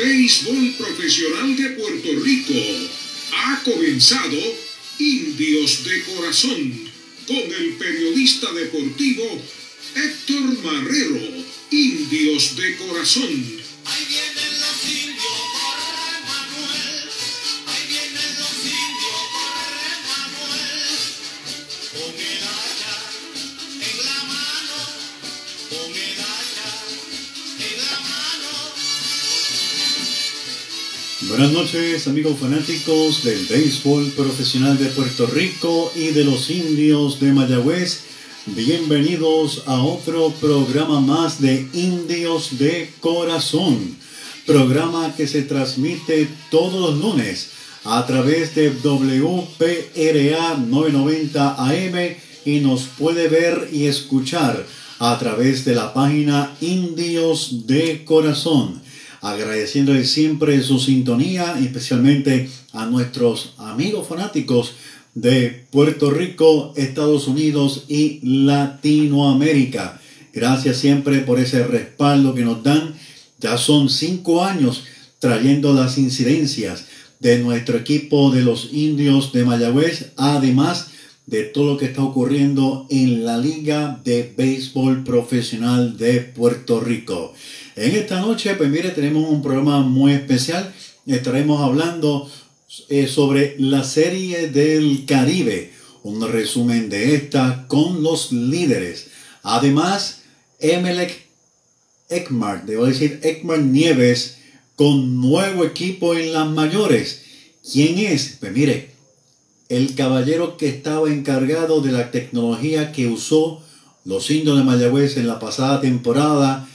béisbol profesional de Puerto Rico. Ha comenzado Indios de Corazón con el periodista deportivo Héctor Marrero. Indios de Corazón Buenas noches amigos fanáticos del béisbol profesional de Puerto Rico y de los indios de Mayagüez. Bienvenidos a otro programa más de Indios de Corazón. Programa que se transmite todos los lunes a través de WPRA 990 AM y nos puede ver y escuchar a través de la página Indios de Corazón agradeciéndole siempre su sintonía, especialmente a nuestros amigos fanáticos de Puerto Rico, Estados Unidos y Latinoamérica. Gracias siempre por ese respaldo que nos dan. Ya son cinco años trayendo las incidencias de nuestro equipo de los indios de Mayagüez, además de todo lo que está ocurriendo en la Liga de Béisbol Profesional de Puerto Rico. En esta noche, pues mire, tenemos un programa muy especial. Estaremos hablando eh, sobre la serie del Caribe, un resumen de esta con los líderes. Además, Emelec Ekmar, debo decir Ekmar Nieves, con nuevo equipo en las mayores. ¿Quién es? Pues mire, el caballero que estaba encargado de la tecnología que usó los indios de Mayagüez en la pasada temporada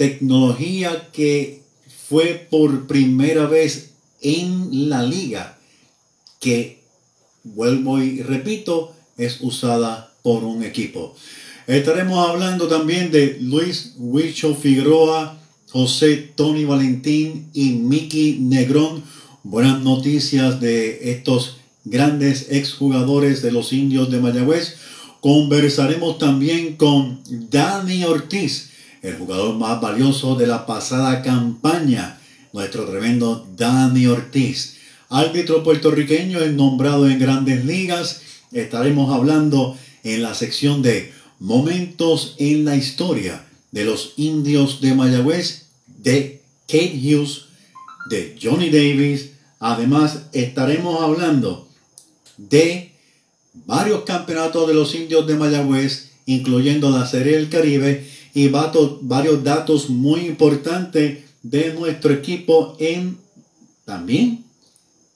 tecnología que fue por primera vez en la liga, que vuelvo y repito, es usada por un equipo. Estaremos hablando también de Luis Huicho Figueroa, José Tony Valentín y Miki Negrón. Buenas noticias de estos grandes exjugadores de los indios de Mayagüez. Conversaremos también con Dani Ortiz, el jugador más valioso de la pasada campaña, nuestro tremendo Dani Ortiz. Árbitro puertorriqueño es nombrado en grandes ligas. Estaremos hablando en la sección de momentos en la historia de los indios de Mayagüez, de Kate Hughes, de Johnny Davis. Además, estaremos hablando de varios campeonatos de los indios de Mayagüez, incluyendo la Serie del Caribe y varios datos muy importantes de nuestro equipo en también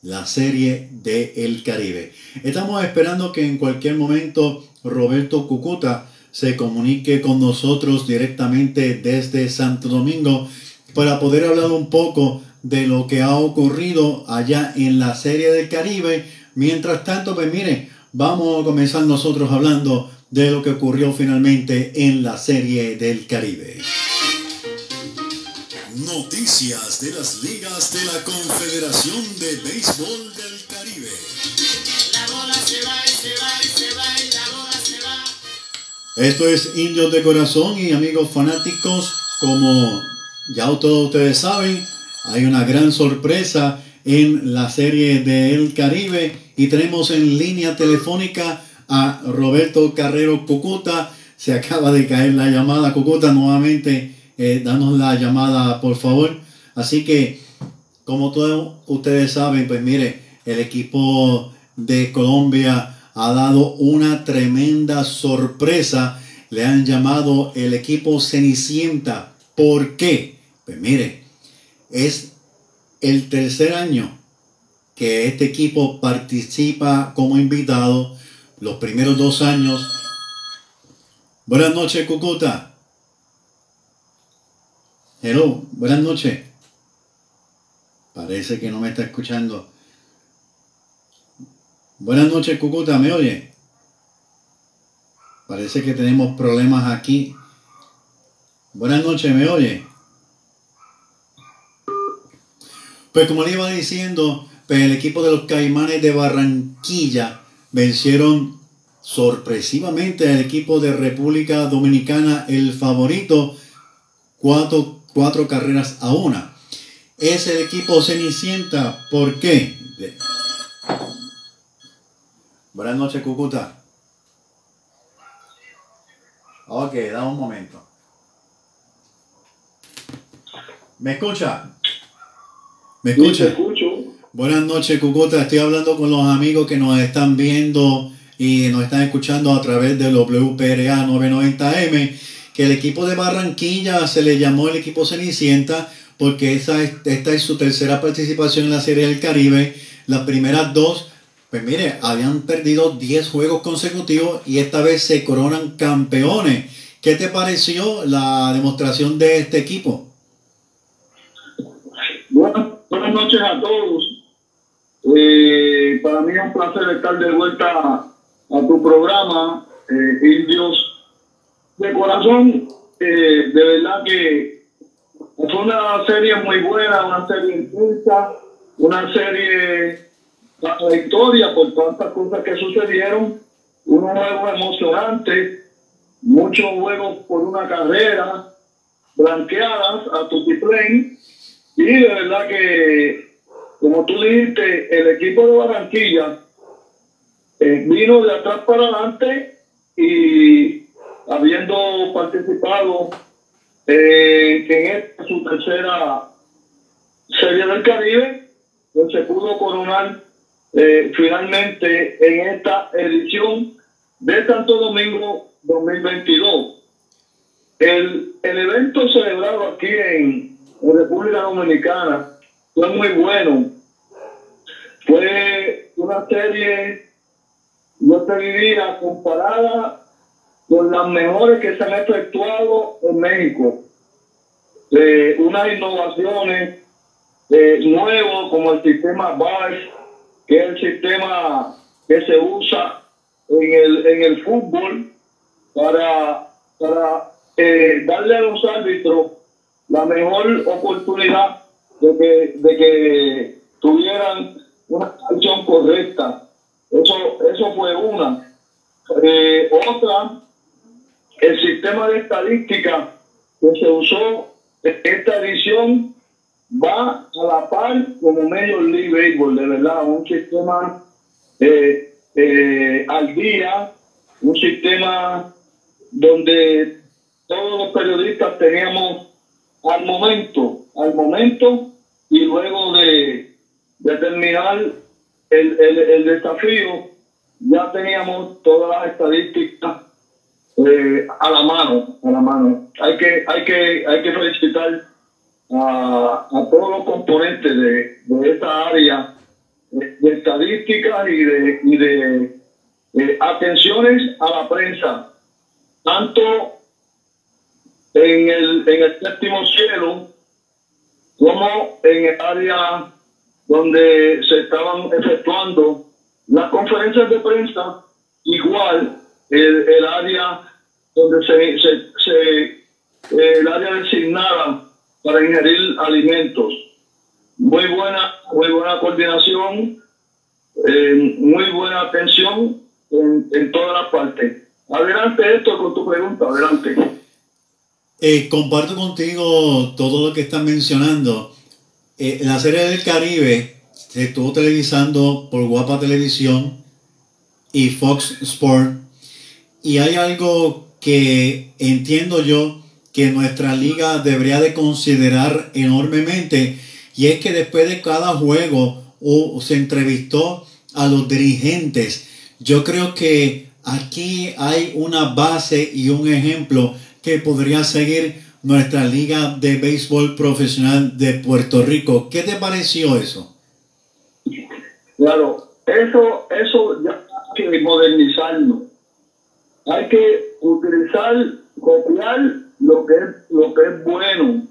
la serie de El Caribe. Estamos esperando que en cualquier momento Roberto Cucuta se comunique con nosotros directamente desde Santo Domingo para poder hablar un poco de lo que ha ocurrido allá en la serie del Caribe. Mientras tanto, pues mire, vamos a comenzar nosotros hablando de lo que ocurrió finalmente en la Serie del Caribe. Noticias de las ligas de la Confederación de Béisbol del Caribe. La bola se va y se va y se va y la bola se va. Esto es Indios de Corazón y amigos fanáticos, como ya todos ustedes saben, hay una gran sorpresa en la serie del Caribe y tenemos en línea telefónica a Roberto Carrero Cucuta. Se acaba de caer la llamada. Cucuta, nuevamente, eh, danos la llamada, por favor. Así que, como todos ustedes saben, pues mire, el equipo de Colombia ha dado una tremenda sorpresa. Le han llamado el equipo Cenicienta. ¿Por qué? Pues mire, es el tercer año que este equipo participa como invitado los primeros dos años. Buenas noches, Cucuta. Hello, buenas noches. Parece que no me está escuchando. Buenas noches, Cucuta, ¿me oye? Parece que tenemos problemas aquí. Buenas noches, ¿me oye? Pues como le iba diciendo, pues el equipo de los Caimanes de Barranquilla vencieron sorpresivamente al equipo de República Dominicana, el favorito, cuatro, cuatro carreras a una. Es el equipo Cenicienta. ¿Por qué? Buenas noches, Cucuta. Ok, da un momento. ¿Me escucha? ¿Me escucha? escucho. Buenas noches, Cucuta. Estoy hablando con los amigos que nos están viendo y nos están escuchando a través del WPRA 990M, que el equipo de Barranquilla se le llamó el equipo Cenicienta porque esta es su tercera participación en la Serie del Caribe. Las primeras dos, pues mire, habían perdido 10 juegos consecutivos y esta vez se coronan campeones. ¿Qué te pareció la demostración de este equipo? Buenas noches a todos. Eh, para mí es un placer estar de vuelta a, tu programa, eh, Indios de corazón. Eh, de verdad que fue una serie muy buena, una serie intensa, una serie la historia por tantas cosas que sucedieron, unos juegos emocionantes, muchos juegos por una carrera, blanqueadas a tu plane y de verdad que, como tú dijiste, el equipo de Barranquilla eh, vino de atrás para adelante y habiendo participado eh, en esta su tercera serie del Caribe, pues se pudo coronar eh, finalmente en esta edición de Santo Domingo 2022. El, el evento celebrado aquí en en República Dominicana fue muy bueno. Fue una serie, yo te diría, comparada con las mejores que se han efectuado en México. Eh, unas innovaciones eh, nuevas como el sistema BARS, que es el sistema que se usa en el, en el fútbol para, para eh, darle a los árbitros la mejor oportunidad de que, de que tuvieran una acción correcta. Eso, eso fue una. Eh, otra, el sistema de estadística que se usó esta edición va a la par como medio League Baseball, de verdad, un sistema eh, eh, al día, un sistema donde todos los periodistas teníamos al momento, al momento y luego de, terminar el, desafío, ya teníamos todas las estadísticas eh, a la mano, a la mano. Hay que, hay que, hay que felicitar a, todos los componentes de, de esta área de, estadísticas y de, y de eh, atenciones a la prensa, tanto en el, en el séptimo cielo, como en el área donde se estaban efectuando las conferencias de prensa, igual el, el área donde se, se, el área designada para ingerir alimentos. Muy buena, muy buena coordinación, eh, muy buena atención en, en todas las partes. Adelante esto con tu pregunta, adelante. Eh, comparto contigo todo lo que están mencionando. Eh, la serie del Caribe se estuvo televisando por Guapa Televisión y Fox Sport. Y hay algo que entiendo yo que nuestra liga debería de considerar enormemente. Y es que después de cada juego se entrevistó a los dirigentes. Yo creo que aquí hay una base y un ejemplo que podría seguir nuestra liga de béisbol profesional de Puerto Rico. ¿Qué te pareció eso? Claro, eso, eso ya hay que modernizarlo. Hay que utilizar, copiar lo que es, lo que es bueno.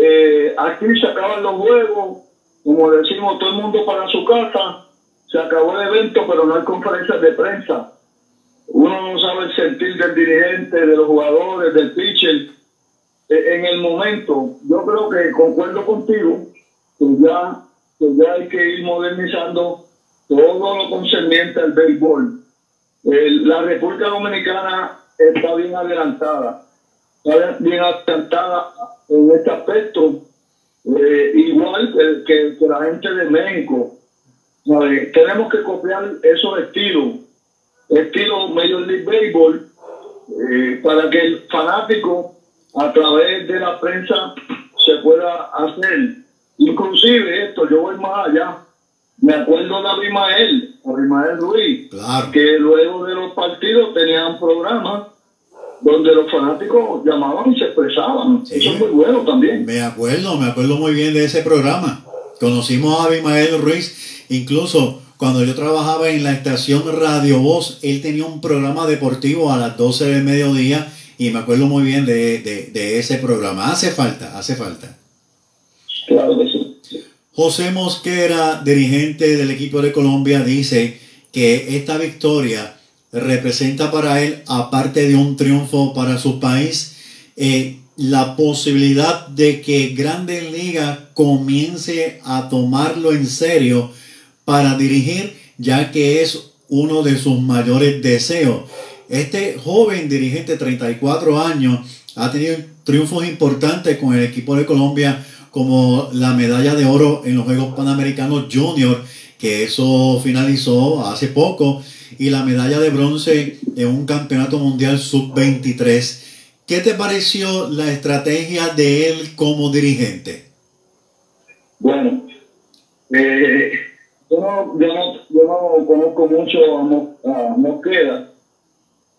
Eh, aquí se acaban los juegos, como decimos, todo el mundo para su casa, se acabó el evento, pero no hay conferencias de prensa uno no sabe el sentir del dirigente, de los jugadores, del pitcher. E, en el momento, yo creo que concuerdo contigo que ya, que ya hay que ir modernizando todo lo concerniente al béisbol. la República Dominicana está bien adelantada. está bien adelantada en este aspecto, eh, igual que, que, la gente de México. Tenemos que copiar esos estilos, estilo Major League Baseball, eh, para que el fanático a través de la prensa se pueda hacer. Inclusive esto, yo voy más allá. Me acuerdo de Abimael, Abimael Ruiz, que luego de los partidos tenían un programa donde los fanáticos llamaban y se expresaban. Eso es muy bueno también. Me acuerdo, me acuerdo muy bien de ese programa. Conocimos a Abimael Ruiz, incluso cuando yo trabajaba en la estación Radio Voz, él tenía un programa deportivo a las 12 del mediodía y me acuerdo muy bien de, de, ese programa. Hace falta, hace falta. Claro que sí. José Mosquera, dirigente del equipo de Colombia, dice que esta victoria representa para él, aparte de un triunfo para su país, eh, la posibilidad de que Grandes Ligas comience a tomarlo en serio para dirigir, ya que es uno de sus mayores deseos. Este joven dirigente, de 34 años, ha tenido triunfos importantes con el equipo de Colombia, como la medalla de oro en los Juegos Panamericanos Junior, que eso finalizó hace poco, y la medalla de bronce en un campeonato mundial sub-23. ¿Qué te pareció la estrategia de él como dirigente? Bueno, eh, yo, no, yo, conozco mucho a, Mosqueda,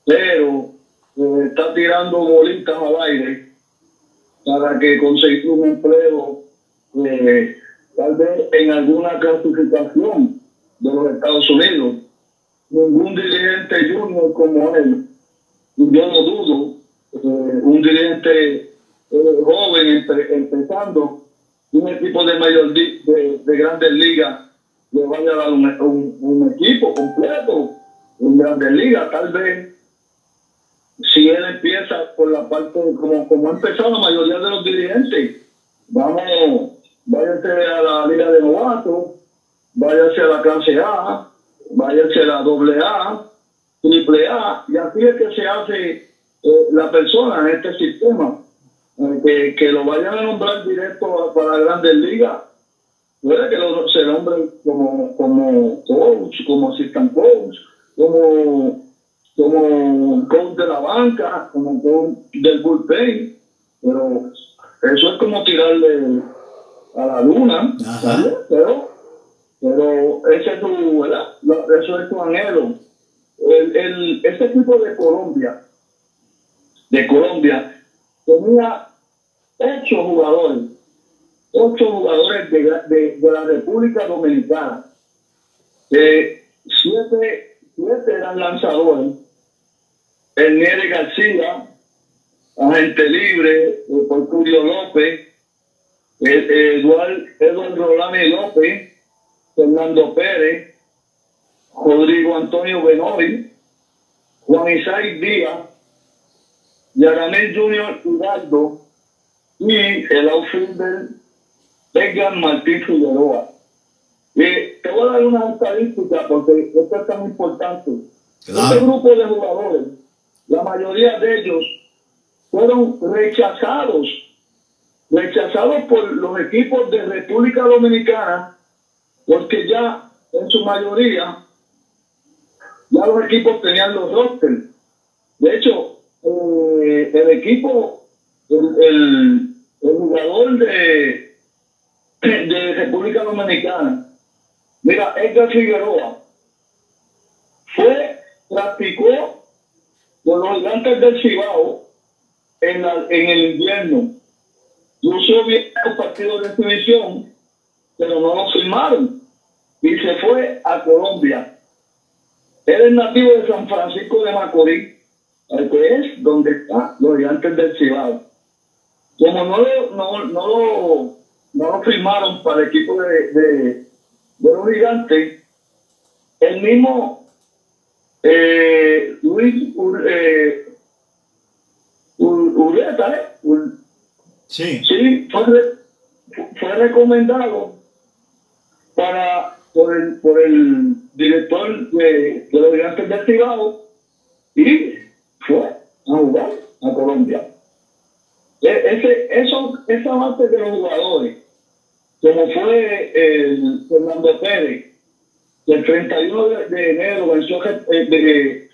pero eh, está tirando bolitas al aire para que consiga un empleo, eh, tal vez en alguna clasificación de los Estados Unidos. Ningún dirigente junior como él, yo no dudo, eh, un dirigente eh, joven empezando, un equipo de mayor de, de, grandes ligas le vaya a dar un, un, equipo completo en grandes ligas, tal vez si él empieza por la parte como, como ha empezado la mayoría de los dirigentes, vamos, váyase a la liga de novatos, váyase a la clase A, váyase a la doble A, triple A, y así es que se hace eh, la persona en este sistema. Eh, que, lo vayan a nombrar directo para grandes ligas, puede que lo, se nombre como, como coach, como assistant coach, como, como coach de la banca, como coach del bullpen, pero eso es como tirarle a la luna, pero pero ese es tu, ¿verdad? Eso es tu anhelo. El, el, este equipo de Colombia, de Colombia, tenía ocho jugadores, ocho jugadores de, de, de la República Dominicana. Eh, siete, siete eran lanzadores. El Nere García, agente libre, eh, por Julio López, Eduardo, Eduardo Rolani López, Fernando Pérez, Rodrigo Antonio Benoy, Juan Isaac Díaz, Yaramel Junior Hidalgo y el outfielder Edgar Martín Figueroa. Y te voy a dar una estadística porque esto es tan importante. Este grupo de jugadores, la mayoría de ellos fueron rechazados, rechazados por los equipos de República Dominicana porque ya en su mayoría ya los equipos tenían los rosters. De hecho, eh, el equipo, el, jugador de, de República Dominicana, mira, Edgar Figueroa, fue, practicó los gigantes del Cibao en, en el invierno. Lució bien los partidos de exhibición, pero no lo firmaron y se fue a Colombia. Él es nativo de San Francisco de Macorís, que es donde está los gigantes del Cibao. Como no lo, no, no lo, no lo firmaron para el equipo de, de, los gigantes, el mismo eh, Luis eh, Ureta, ¿eh? sí, sí fue, fue recomendado para por el, por el director de, de los gigantes de Activado y fue a jugar a Colombia. E- Ese, eso, esa base de los jugadores, como fue el Fernando Pérez, que el 31 de, de enero venció, eh, de,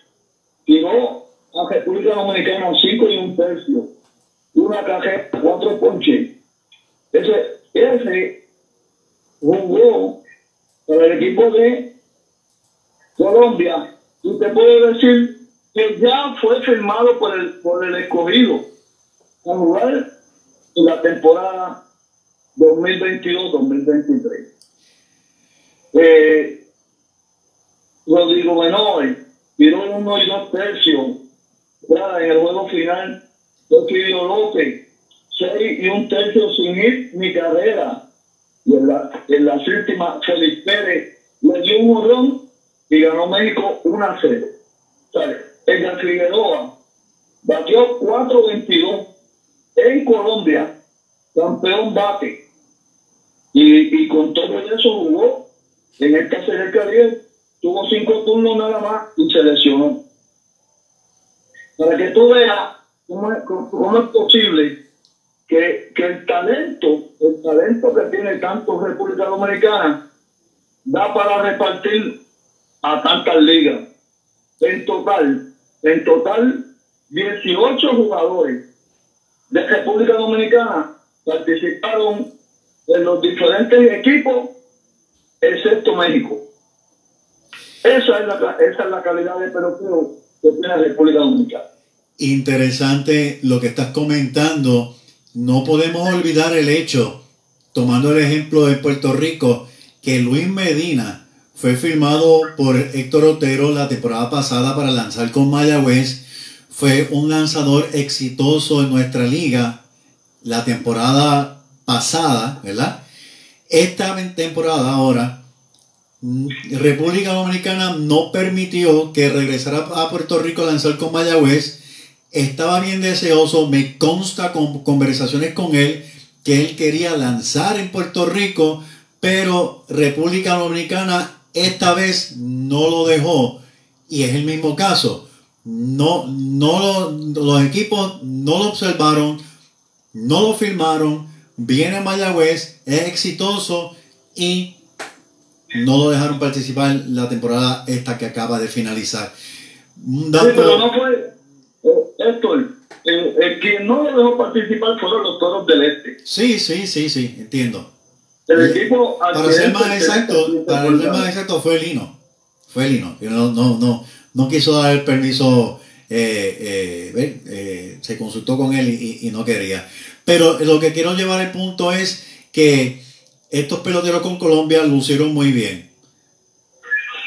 tiró a República Dominicana 5 y un tercio, una cajeta, cuatro ponches. Ese, ese jugó para el equipo de Colombia y te puedo decir que ya fue firmado por el, por el escogido a jugar en la temporada 2022-2023. Eh, Rodrigo Benoit tiró uno y dos tercios ¿verdad? en el juego final. Porfirio López, seis y un tercio sin ir ni carrera. Y en la, en la séptima, Félix Pérez le dio un morrón y ganó México 1 a 0. O sea, Edgar Figueroa batió 4-22 en Colombia, campeón bate. Y, y con todo eso jugó en esta serie del Caribe, tuvo cinco turnos nada más y se lesionó. Para que tú veas cómo es, cómo- es posible que, que el talento, el talento que tiene tanto República Dominicana, da para repartir a tantas ligas. En total, en total, 18 jugadores de República Dominicana participaron en los diferentes equipos, excepto México. Esa es la, esa es la calidad de pelotero que tiene República Dominicana. Interesante lo que estás comentando. No podemos olvidar el hecho, tomando el ejemplo de Puerto Rico, que Luis Medina fue firmado por Héctor Otero la temporada pasada para lanzar con Mayagüez. Fue un lanzador exitoso en nuestra liga la temporada pasada, ¿verdad? Esta temporada ahora, República Dominicana no permitió que regresara a Puerto Rico a lanzar con Mayagüez. Estaba bien deseoso, me consta con conversaciones con él que él quería lanzar en Puerto Rico, pero República Dominicana esta vez no lo dejó. Y es el mismo caso. No, no lo- los equipos no lo observaron, no lo firmaron, viene Mayagüez, es exitoso y no lo dejaron participar la temporada esta que acaba de finalizar. Un Sí, dato- pero no fue eh, Héctor. El, el que no lo dejó participar fueron los toros del este. sí, sí, sí, sí, entiendo. El equipo Para ser más accidente, exacto, excelente, para ser más exacto fue Lino. Fue Lino. no, no, no, no quiso dar el permiso, eh, eh, eh, se consultó con él y, y- y no quería. Pero lo que quiero llevar al punto es que estos peloteros con Colombia lucieron muy bien.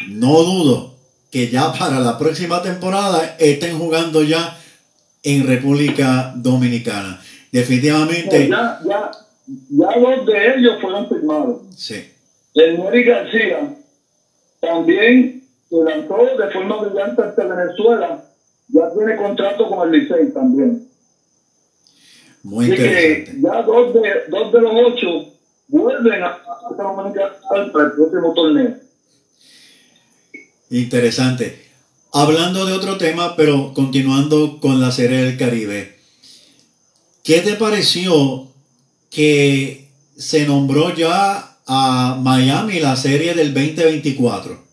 No dudo que ya para la próxima temporada estén jugando ya en República Dominicana. Definitivamente, Ya, ya, ya dos de ellos fueron firmados. sí. El Neri García también se lanzó de forma brillante ante Venezuela. Ya tiene contrato con el Licey también. Muy Así que interesante. ya dos de, dos de los ocho vuelven a, próximo torneo. Interesante. Hablando de otro tema, pero continuando con la Serie del Caribe, ¿qué te pareció que se nombró ya a Miami la serie del 2024?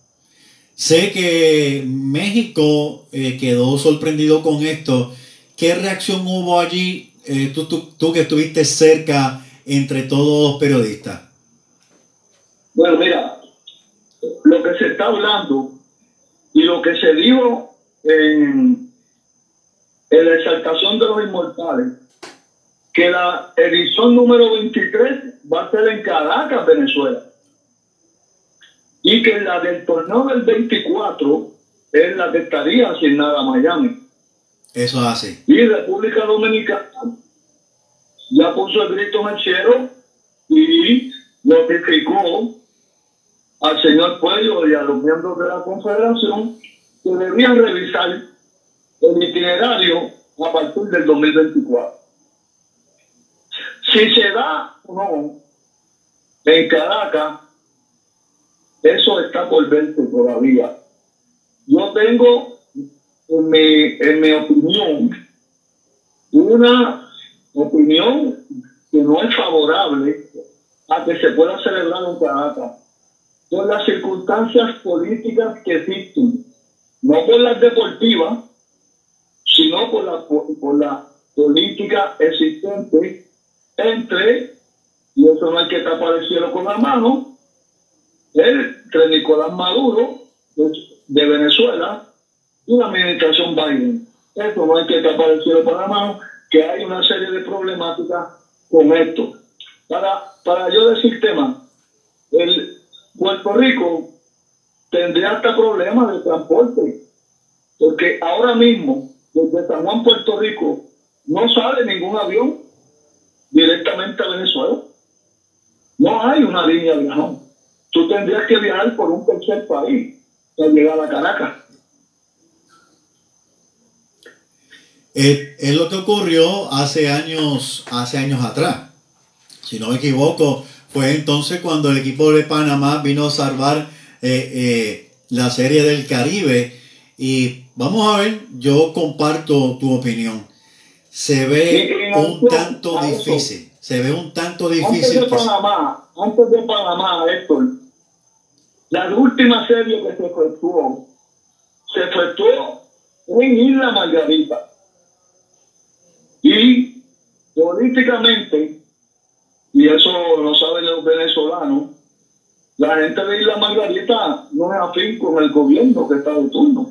Sé que México eh, quedó sorprendido con esto. ¿Qué reacción hubo allí? eh, tú, tú- tú que estuviste cerca entre todos los periodistas. Bueno, mira, lo que se está hablando y lo que se dijo en, en la exaltación de los inmortales, que la edición número 23 va a ser en Caracas, Venezuela. Y que la del torneo del 24 es la que estaría asignada a Miami. Eso hace. Y República Dominicana ya puso el grito cielo y notificó al señor Puello y a los miembros de la Confederación que debían revisar el itinerario a partir del 2024. Si se da o no en Caracas, eso está por verse todavía. Yo tengo, en mi, en mi opinión, una opinión que no es favorable a que se pueda celebrar un Caracas por las circunstancias políticas que existen, no por las deportivas, sino por la, por, la política existente entre, y eso no hay que tapar el cielo con la mano, entre Nicolás Maduro de Venezuela y la administración Biden. Eso no hay que tapar el cielo con la mano, que hay una serie de problemáticas con esto. Para, para yo decir tema, el Puerto Rico tendría hasta problemas de transporte, porque ahora mismo desde San Juan, Puerto Rico, no sale ningún avión directamente a Venezuela. No hay una línea viajón. Tú tendrías que viajar por un tercer país para llegar a Caracas. Es, lo que ocurrió hace años, hace años atrás. Si no me equivoco, fue entonces cuando el equipo de Panamá vino a salvar eh, eh, la serie del Caribe. Y vamos a ver, yo comparto tu opinión. Se ve un tanto difícil. Se ve un tanto difícil. Antes de Panamá, antes de Panamá, Héctor, la última serie que se efectuó, se efectuó en Isla Margarita. Y políticamente, y eso lo saben los venezolanos, la gente de Isla Margarita no es afín con el gobierno que está de turno.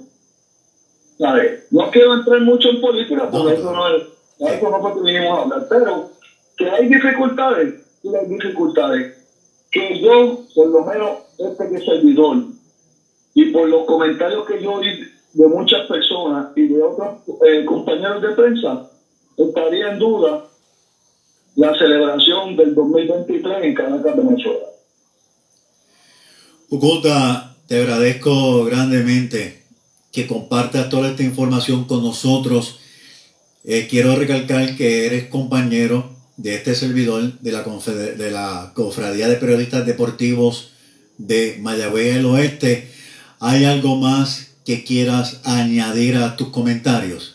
No quiero entrar mucho en política porque eso no. es, eso no porque vinimos a hablar, pero que hay dificultades, y hay dificultades. Que yo, por lo menos este que servidor, y por los comentarios que yo oí de muchas personas y de otros eh, compañeros de prensa, estaría en duda la celebración del 2023 en Caracas, Venezuela. Ucota, te agradezco grandemente que compartas toda esta información con nosotros. Eh, quiero recalcar que eres compañero de este servidor de la, de la Cofradía de Periodistas Deportivos de Mayagüez del Oeste. ¿Hay algo más que quieras añadir a tus comentarios?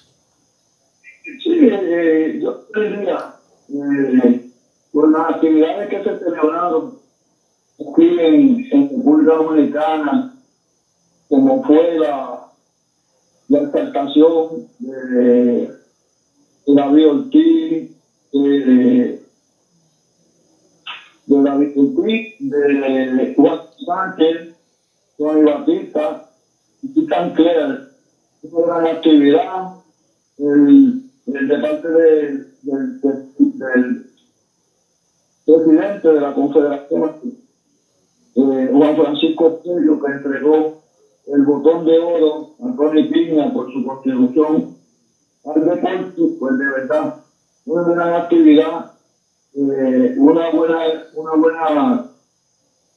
Diría, eh, por las actividades que se celebraron aquí en, República Dominicana, como fue la, la exaltación de, David de, de David Ortiz, de Juan Sánchez, Juan Batista, y tan Claire, una gran actividad. De parte del, presidente de la Confederación, eh, Juan Francisco Pello, que entregó el botón de oro a Tony Piña por su contribución al deporte, pues de verdad, una gran actividad, eh, una buena, una buena,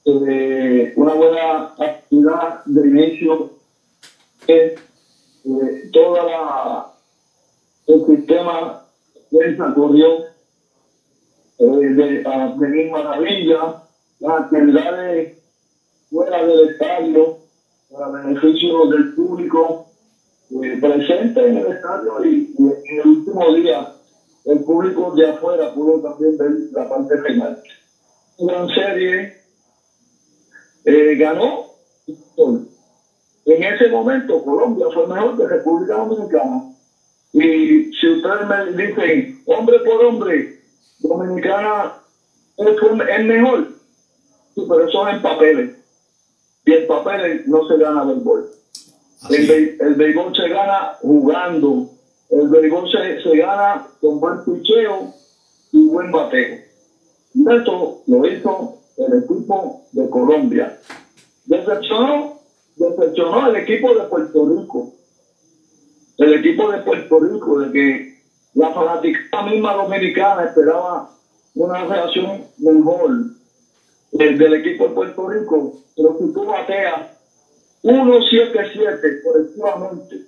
eh, una buena actividad de inicio que toda la el sistema prensa corrió eh, de, a venir maravilla, las actividades fuera del estadio, para beneficio del público eh, presente en el estadio y, en el último día el público de afuera pudo también ver la parte final. Una serie eh, ganó. En ese momento Colombia fue mejor que República Dominicana y si ustedes me dicen, hombre por hombre, Dominicana es, mejor, sí, pero eso es en papeles. Y en papeles no se gana béisbol. El, el béisbol se gana jugando. El béisbol se, se gana con buen picheo y buen bateo. Y esto lo hizo el equipo de Colombia. Decepcionó, decepcionó el equipo de Puerto Rico el equipo de Puerto Rico, de que la fanática misma dominicana esperaba una reacción mejor del equipo de Puerto Rico, pero si tú bateas 1-7-7 colectivamente,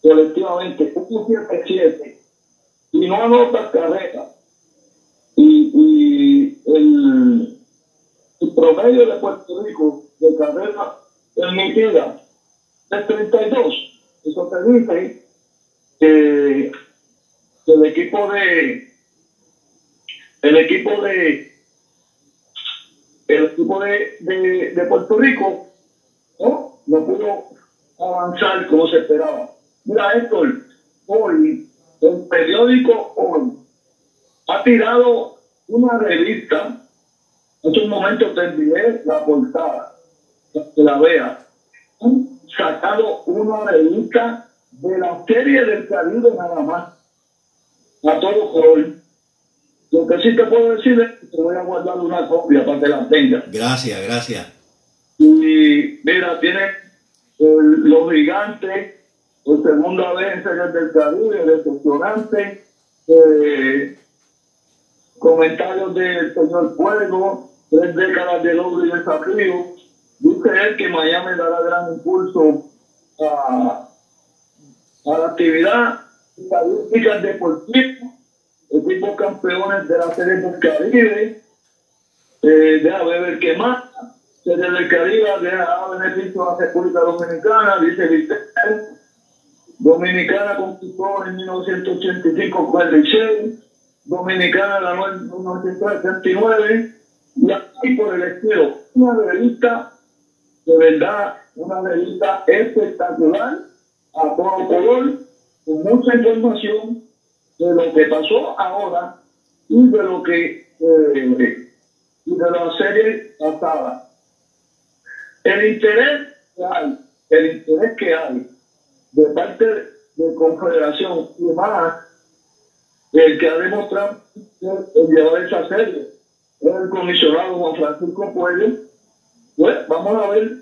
colectivamente, 1-7-7, y no anotas carrera, y, y el, el, promedio de Puerto Rico de carrera permitida es 32, eso te dice que, el equipo de, el equipo de el equipo de, de, Puerto Rico ¿no? no pudo avanzar como se esperaba. Mira, Héctor, hoy, el periódico Hoy ha tirado una revista, en un momento te envié la portada, que la vea. Sacado una revista de la serie del Caribe nada más, a todo color. Lo que sí te puedo decir es que te voy a guardar una copia para que la tengas. Gracias, gracias. Y mira, tiene los gigantes, por segunda vez en Series del Caribe, decepcionante. Eh, comentarios del señor Fuego, tres décadas de logro y desafío. Dice él que Miami dará gran impulso a, a la actividad estadísticas deportivas equipos campeones de la Serie del Caribe, eh, deja ver qué más, Serie del Caribe, deja beneficio a la República Dominicana, dice Vicente, Dominicana conquistó en 1985 con el Liceo, Dominicana ganó en 1979, y así por el estilo, una revista, de verdad, una revista espectacular, a todo color, con mucha información, de lo que pasó ahora y de lo que eh, y de la serie pasada. El interés que hay, el interés que hay de parte de Confederación y más, el que ha demostrado el llevar esa serie es el comisionado Juan Francisco Pueblo. Pues vamos a ver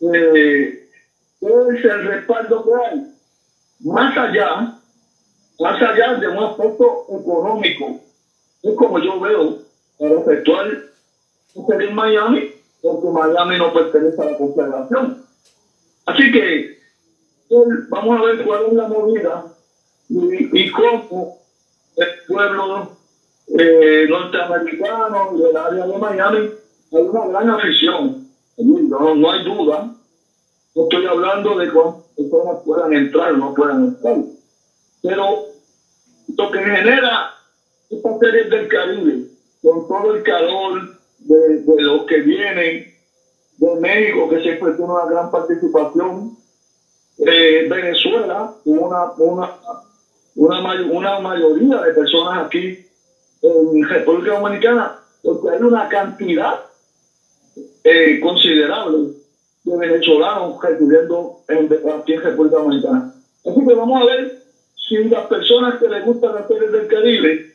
eh, es el respaldo que hay. Más allá más allá de un aspecto económico, es como yo veo para efectuar en Miami, porque Miami no pertenece a la Confederación. Así que vamos a ver cuál es la movida y, cómo el pueblo eh, norteamericano del área de Miami hay una gran afición. No, no hay duda. No estoy hablando de cuántas personas puedan entrar o no puedan entrar. Pero lo que genera esta serie del Caribe, con todo el calor de, de los que vienen de México, que siempre tiene una gran participación, eh, Venezuela, una, una, una, una mayoría de personas aquí en República Dominicana, porque hay una cantidad eh, considerable de venezolanos residiendo en, aquí en República Dominicana. Así que vamos a ver si las personas que les gustan las series del Caribe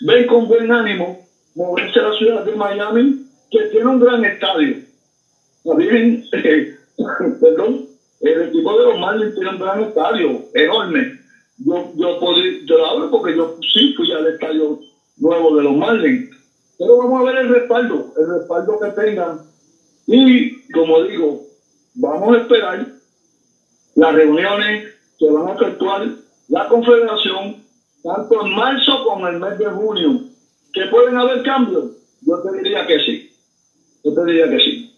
ven con buen ánimo moverse a la ciudad de Miami, que tiene un gran estadio. Perdón, el equipo de los Marlins tiene un gran estadio, enorme. Yo, yo, yo lo hablo porque yo sí fui al estadio nuevo de los Marlins. Pero vamos a ver el respaldo, el respaldo que tengan. Y, como digo, vamos a esperar las reuniones que van a efectuar la Confederación tanto en marzo como en el mes de junio. ¿Que pueden haber cambios? Yo te diría que sí. Yo te diría que sí.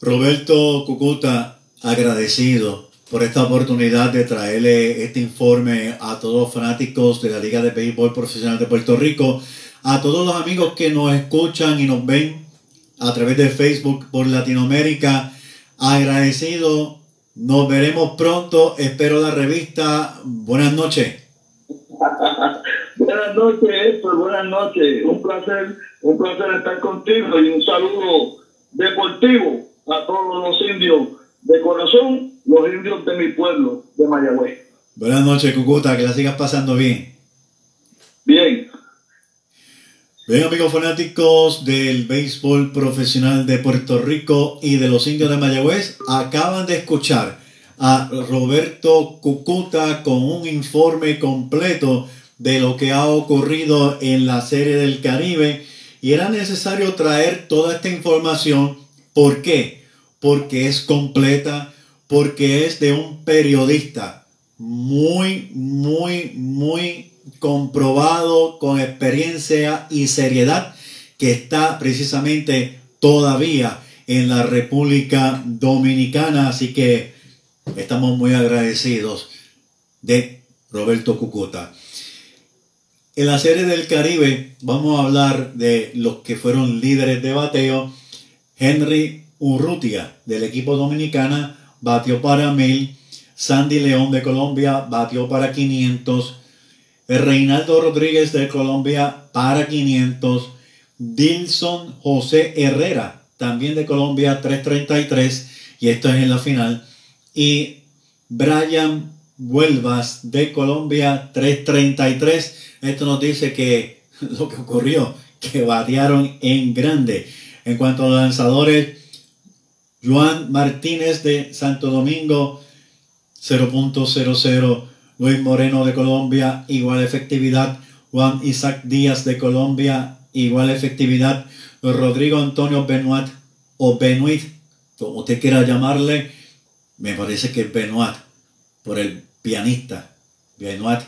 Roberto Cucuta, agradecido por esta oportunidad de traerle este informe a todos los fanáticos de la Liga de Béisbol Profesional de Puerto Rico, a todos los amigos que nos escuchan y nos ven a través de Facebook por Latinoamérica. Agradecido nos veremos pronto. Espero la revista. Buenas noches. buenas noches, Héctor. Buenas noches. Un placer, un placer estar contigo y un saludo deportivo a todos los indios de corazón, los indios de mi pueblo, de Mayagüez. Buenas noches, Cucuta. Que la sigas pasando bien. Bien. Bien, amigos fanáticos del béisbol profesional de Puerto Rico y de los indios de Mayagüez, acaban de escuchar a Roberto Cucuta con un informe completo de lo que ha ocurrido en la Serie del Caribe y era necesario traer toda esta información. ¿Por qué? Porque es completa, porque es de un periodista muy, muy, muy comprobado con experiencia y seriedad que está precisamente todavía en la República Dominicana. Así que estamos muy agradecidos de Roberto Cucuta. En la serie del Caribe vamos a hablar de los que fueron líderes de bateo. Henry Urrutia del equipo dominicana batió para 1000. Sandy León de Colombia batió para 500. Reinaldo Rodríguez de Colombia para 500. Dilson José Herrera también de Colombia 333 y esto es en la final. Y Brian Huelvas de Colombia 333 esto nos dice que lo que ocurrió, que batearon en grande. En cuanto a los lanzadores, Juan Martínez de Santo Domingo, 0.00. Luis Moreno de Colombia, igual efectividad. Juan Isaac Díaz de Colombia, igual efectividad. Rodrigo Antonio Benoit o Benoit, como usted quiera llamarle, me parece que es Benoit, por el pianista. Benoit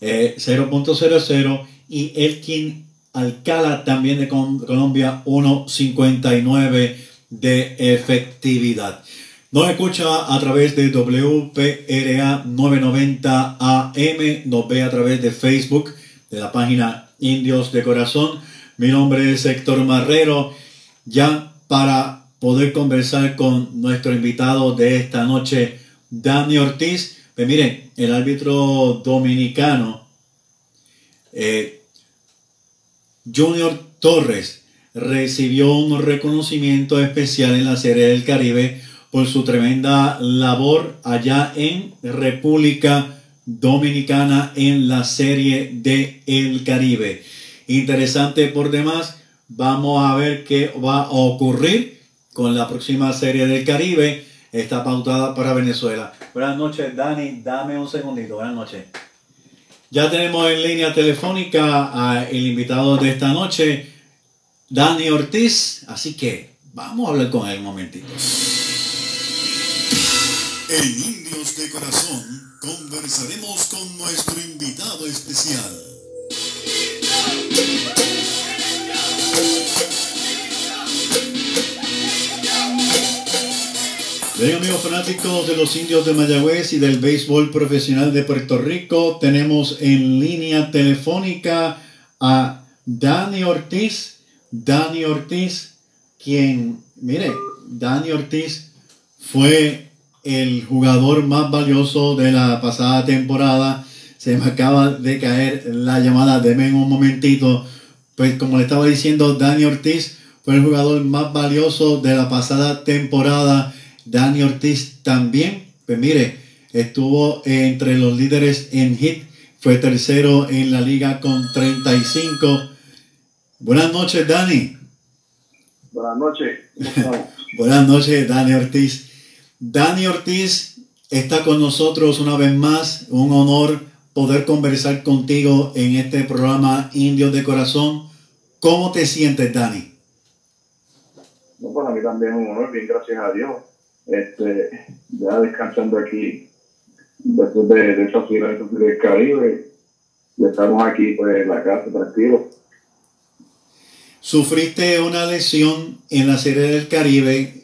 0.00 eh, y Elkin Alcala también de Colombia 1.59 de efectividad. Nos escucha a través de WPRA 990 AM, nos ve a través de Facebook, de la página Indios de Corazón. Mi nombre es Héctor Marrero. Ya para poder conversar con nuestro invitado de esta noche, Dani Ortiz, pues miren, el árbitro dominicano eh, Junior Torres recibió un reconocimiento especial en la Serie del Caribe por su tremenda labor allá en República Dominicana en la Serie de El Caribe. Interesante por demás. Vamos a ver qué va a ocurrir con la próxima Serie del Caribe está pautada para Venezuela. Buenas noches, Dani. Dame un segundito. Buenas noches. Ya tenemos en línea telefónica al invitado de esta noche, Dani Ortiz. Así que vamos a hablar con él un momentito. En Indios de Corazón conversaremos con nuestro invitado especial. Bien amigos fanáticos de los indios de Mayagüez y del béisbol profesional de Puerto Rico, tenemos en línea telefónica a Dani Ortiz. Dani Ortiz, quien, mire, Dani Ortiz fue el jugador más valioso de la pasada temporada. Se me acaba de caer la llamada, deme un momentito. Pues como le estaba diciendo, Dani Ortiz fue el jugador más valioso de la pasada temporada Dani Ortiz también, pues mire, estuvo entre los líderes en hit, fue tercero en la liga con 35. Buenas noches, Dani. Buenas noches. Buenas noches, Dani Ortiz. Dani Ortiz está con nosotros una vez más. Un honor poder conversar contigo en este programa Indios de Corazón. ¿Cómo te sientes, Dani? No, para mí también es un honor, bien gracias a Dios este, ya descansando aquí después de, de esa fila del Caribe. Y estamos aquí pues, en la casa tranquilo. Sufriste una lesión en la serie del Caribe.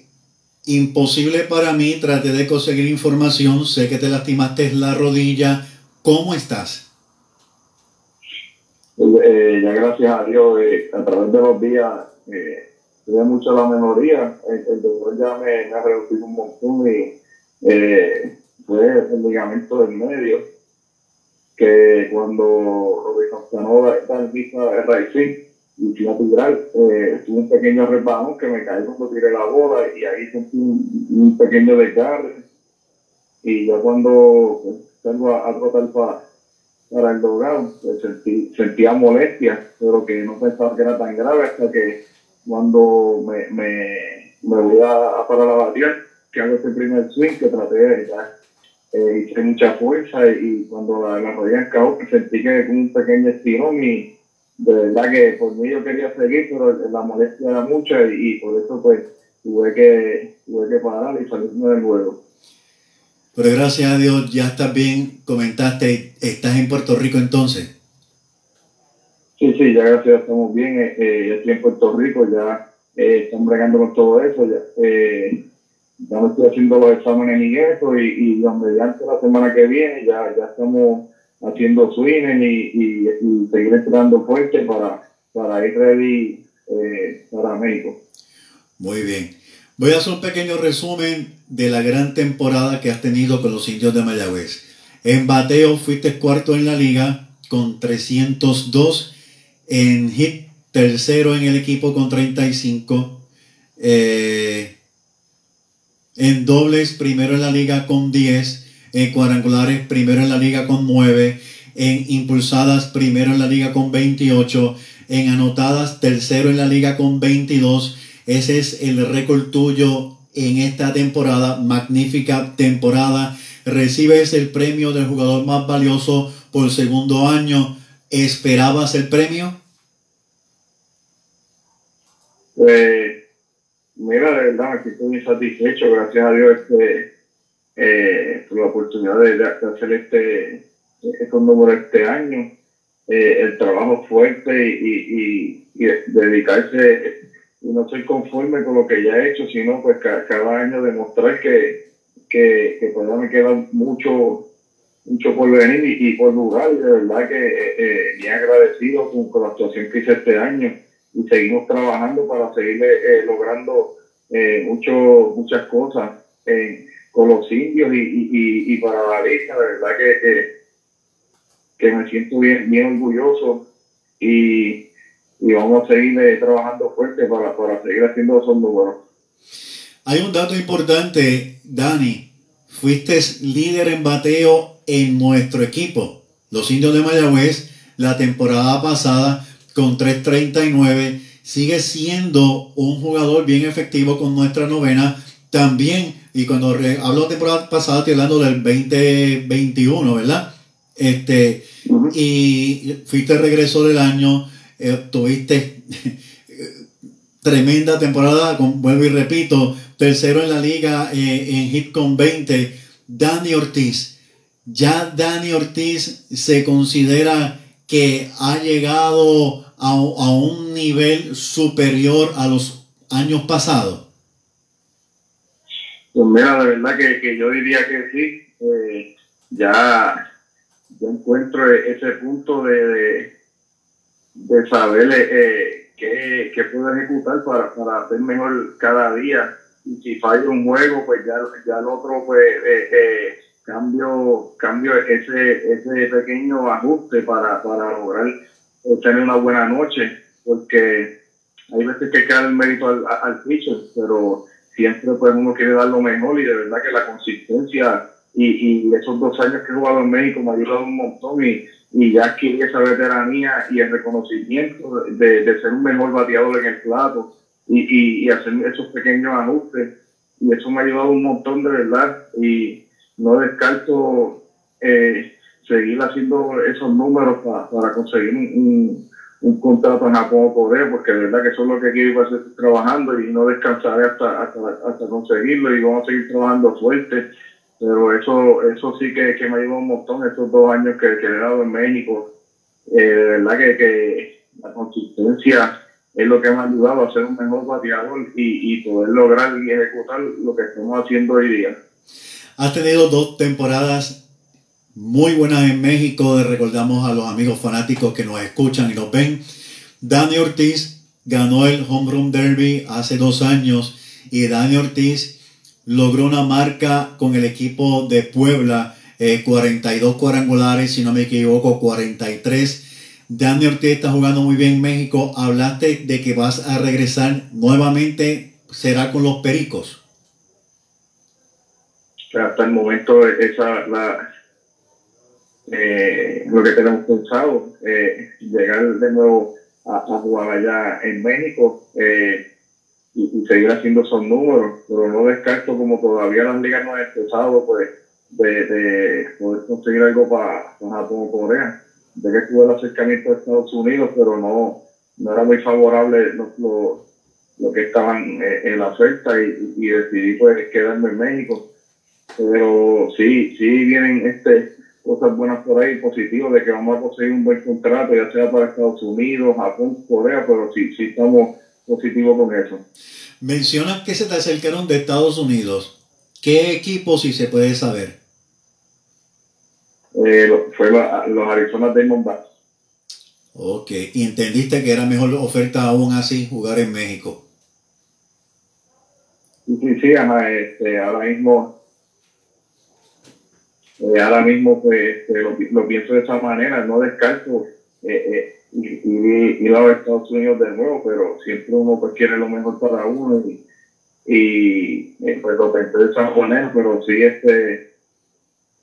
Imposible para mí, traté de conseguir información. Sé que te lastimaste la rodilla. ¿Cómo estás? Eh, ya gracias a Dios, eh, a través de los días, eh, tuve mucho la memoria, el, doctor ya me, ha reducido un montón y eh, fue el ligamento del medio, que cuando Roberto Casanova está en vista de y natural, eh, tuve un pequeño resbalón que me caí cuando tiré la bola y ahí sentí un, pequeño desgarre. Y ya cuando salgo a, a trotar para, el dogado, pues sentí, sentía molestia, pero que no pensaba que era tan grave hasta que cuando me, me, me voy a, parar a batear, que hago ese primer swing que traté de ya, eh, hice mucha fuerza y, cuando la, la rodilla cabo sentí que con un pequeño estirón y de verdad que por mí yo quería seguir, pero la molestia era mucha y, por eso pues tuve que, tuve que parar y salirme del juego. Pero gracias a Dios ya estás bien, comentaste, estás en Puerto Rico entonces. Sí, sí, ya gracias, estamos bien. Eh, eh, estoy en Puerto Rico, ya eh, estamos bregando con todo eso. Ya, eh, ya me estoy haciendo los exámenes y eso, y, y mediante la semana que viene ya, ya estamos haciendo swing y, y, seguir entrando fuerte para, para ir ready eh, para México. Muy bien. Voy a hacer un pequeño resumen de la gran temporada que has tenido con los indios de Mayagüez. En bateo fuiste cuarto en la liga con 302. En hit tercero en el equipo con 35. Eh, en dobles primero en la liga con 10. En cuadrangulares primero en la liga con 9. En impulsadas primero en la liga con 28. En anotadas tercero en la liga con 22. Ese es el récord tuyo en esta temporada. Magnífica temporada. Recibes el premio del jugador más valioso por segundo año. ¿Esperabas el premio? Pues, mira, de verdad, aquí estoy muy satisfecho, gracias a Dios, este, eh, por la oportunidad de, hacer este, estos números este año. Eh, el trabajo fuerte y, y, dedicarse, y no soy conforme con lo que ya he hecho, sino pues cada, año demostrar que, que, todavía me queda mucho mucho por venir y, por lugar y de verdad que eh, eh bien agradecido con, con, la actuación que hice este año y seguimos trabajando para seguir eh, logrando mucho, muchas cosas con los indios y, y, y, para la lista, de verdad que, que, me siento bien, bien orgulloso y, y vamos a seguir trabajando fuerte para, para seguir haciendo esos números. Hay un dato importante, Dani. Fuiste líder en bateo en nuestro equipo, los indios de Mayagüez, la temporada pasada con 3.39. Sigue siendo un jugador bien efectivo con nuestra novena. También, y cuando hablo de temporada pasada, estoy hablando del 2021, ¿verdad? Este, y fuiste regreso del año, eh, tuviste tremenda temporada, con, vuelvo y repito, tercero en la liga eh, en hit con 20. Dani Ortiz, ya Dani Ortiz se considera que ha llegado a, un nivel superior a los años pasados? Pues mira, de verdad que, yo diría que sí. Eh, ya, yo encuentro ese punto de, de, saber eh, qué, qué, puedo ejecutar para, para hacer mejor cada día. Y si falla un juego, pues ya, ya el otro, pues eh, eh cambio, cambio ese, ese pequeño ajuste para, para lograr tener una buena noche, porque hay veces que queda el mérito al, al pitcher, pero siempre pues uno quiere dar lo mejor y de verdad que la consistencia y, y esos dos años que he jugado en México me ha ayudado un montón y, y ya adquirí esa veteranía y el reconocimiento de, de ser un mejor bateador en el plato y, y, hacer esos pequeños ajustes y eso me ha ayudado un montón de verdad y no descarto eh, seguir haciendo esos números para conseguir un, un, contrato en Japón o Corea, porque de verdad que eso es lo que quiero ir a trabajando y no descansaré hasta, hasta, hasta conseguirlo y vamos a seguir trabajando fuerte. Pero eso eso sí que, que me ayudado un montón estos dos años que, que he dado en México. Eh, de verdad que, que la consistencia es lo que me ha ayudado a ser un mejor bateador y, y poder lograr y ejecutar lo que estamos haciendo hoy día. Has tenido dos temporadas muy buenas en México. Recordamos a los amigos fanáticos que nos escuchan y nos ven. Dani Ortiz ganó el Home Run Derby hace dos años y Dani Ortiz logró una marca con el equipo de Puebla, 42 eh, cuadrangulares, si no me equivoco, 43. Dani Ortiz está jugando muy bien en México. Hablaste de que vas a regresar nuevamente, será con los Pericos. Hasta el momento esa la, eh, lo que tenemos pensado, eh, llegar de nuevo a, jugar allá en México eh, y, seguir haciendo esos números, pero no descarto como todavía las ligas no han empezado, pues, de, poder conseguir algo para, Japón o Corea. De que tuve el acercamiento de Estados Unidos, pero no, no era muy favorable lo, lo, que estaban en la oferta y, y decidí pues quedarme en México. Pero sí, sí vienen este cosas buenas por ahí, positivas, de que vamos a conseguir un buen contrato, ya sea para Estados Unidos, Japón, Corea, pero sí, sí estamos positivos con eso. Mencionas que se te acercaron de Estados Unidos. ¿Qué equipo, si se puede saber? eh, fue los Arizona Diamondbacks. Ok, y entendiste que era mejor oferta aún así jugar en México. Sí, sí, sí, este, ahora mismo, eh, ahora mismo pues este, lo, pienso de esa manera, no descarto eh, eh, ir, a los Estados Unidos de nuevo, pero siempre uno pues quiere lo mejor para uno y, eh, pues lo pensé de esa manera, pero sí este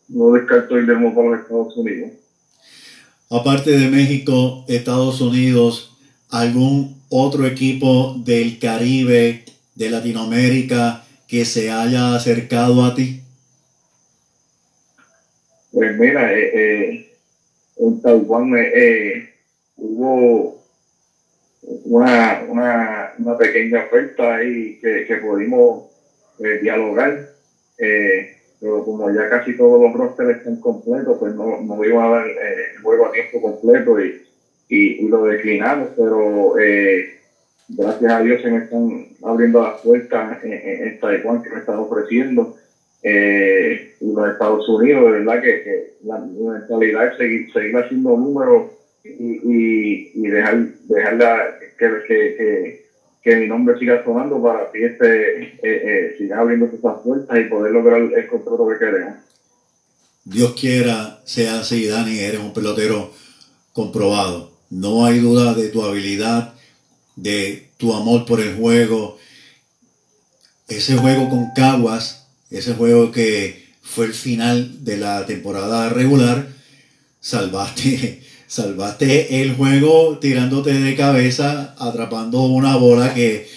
no descarto ir de nuevo para los Estados Unidos. Aparte de México, Estados Unidos, ¿algún otro equipo del Caribe, de Latinoamérica, que se haya acercado a ti? Pues mira, eh, eh, en Taiwán eh, hubo una, una, una, pequeña oferta ahí que, que pudimos dialogar pero como ya casi todos los rosters están completos, pues no, no iba a dar eh, el juego a tiempo completo y, y, lo declinamos, pero eh, gracias a Dios se me están abriendo las puertas en, en, Taiwán que me están ofreciendo. Eh, los Estados Unidos, de verdad que, la, mentalidad es seguir, seguir haciendo números y, y, y dejar, dejar que, que que mi nombre siga sonando para que este, eh, eh, siga abriendo esas puertas y poder lograr el contrato que queremos. Dios quiera, sea así, Dani, eres un pelotero comprobado. No hay duda de tu habilidad, de tu amor por el juego. Ese juego con Caguas, ese juego que fue el final de la temporada regular, salvaste salvaste el juego tirándote de cabeza, atrapando una bola que,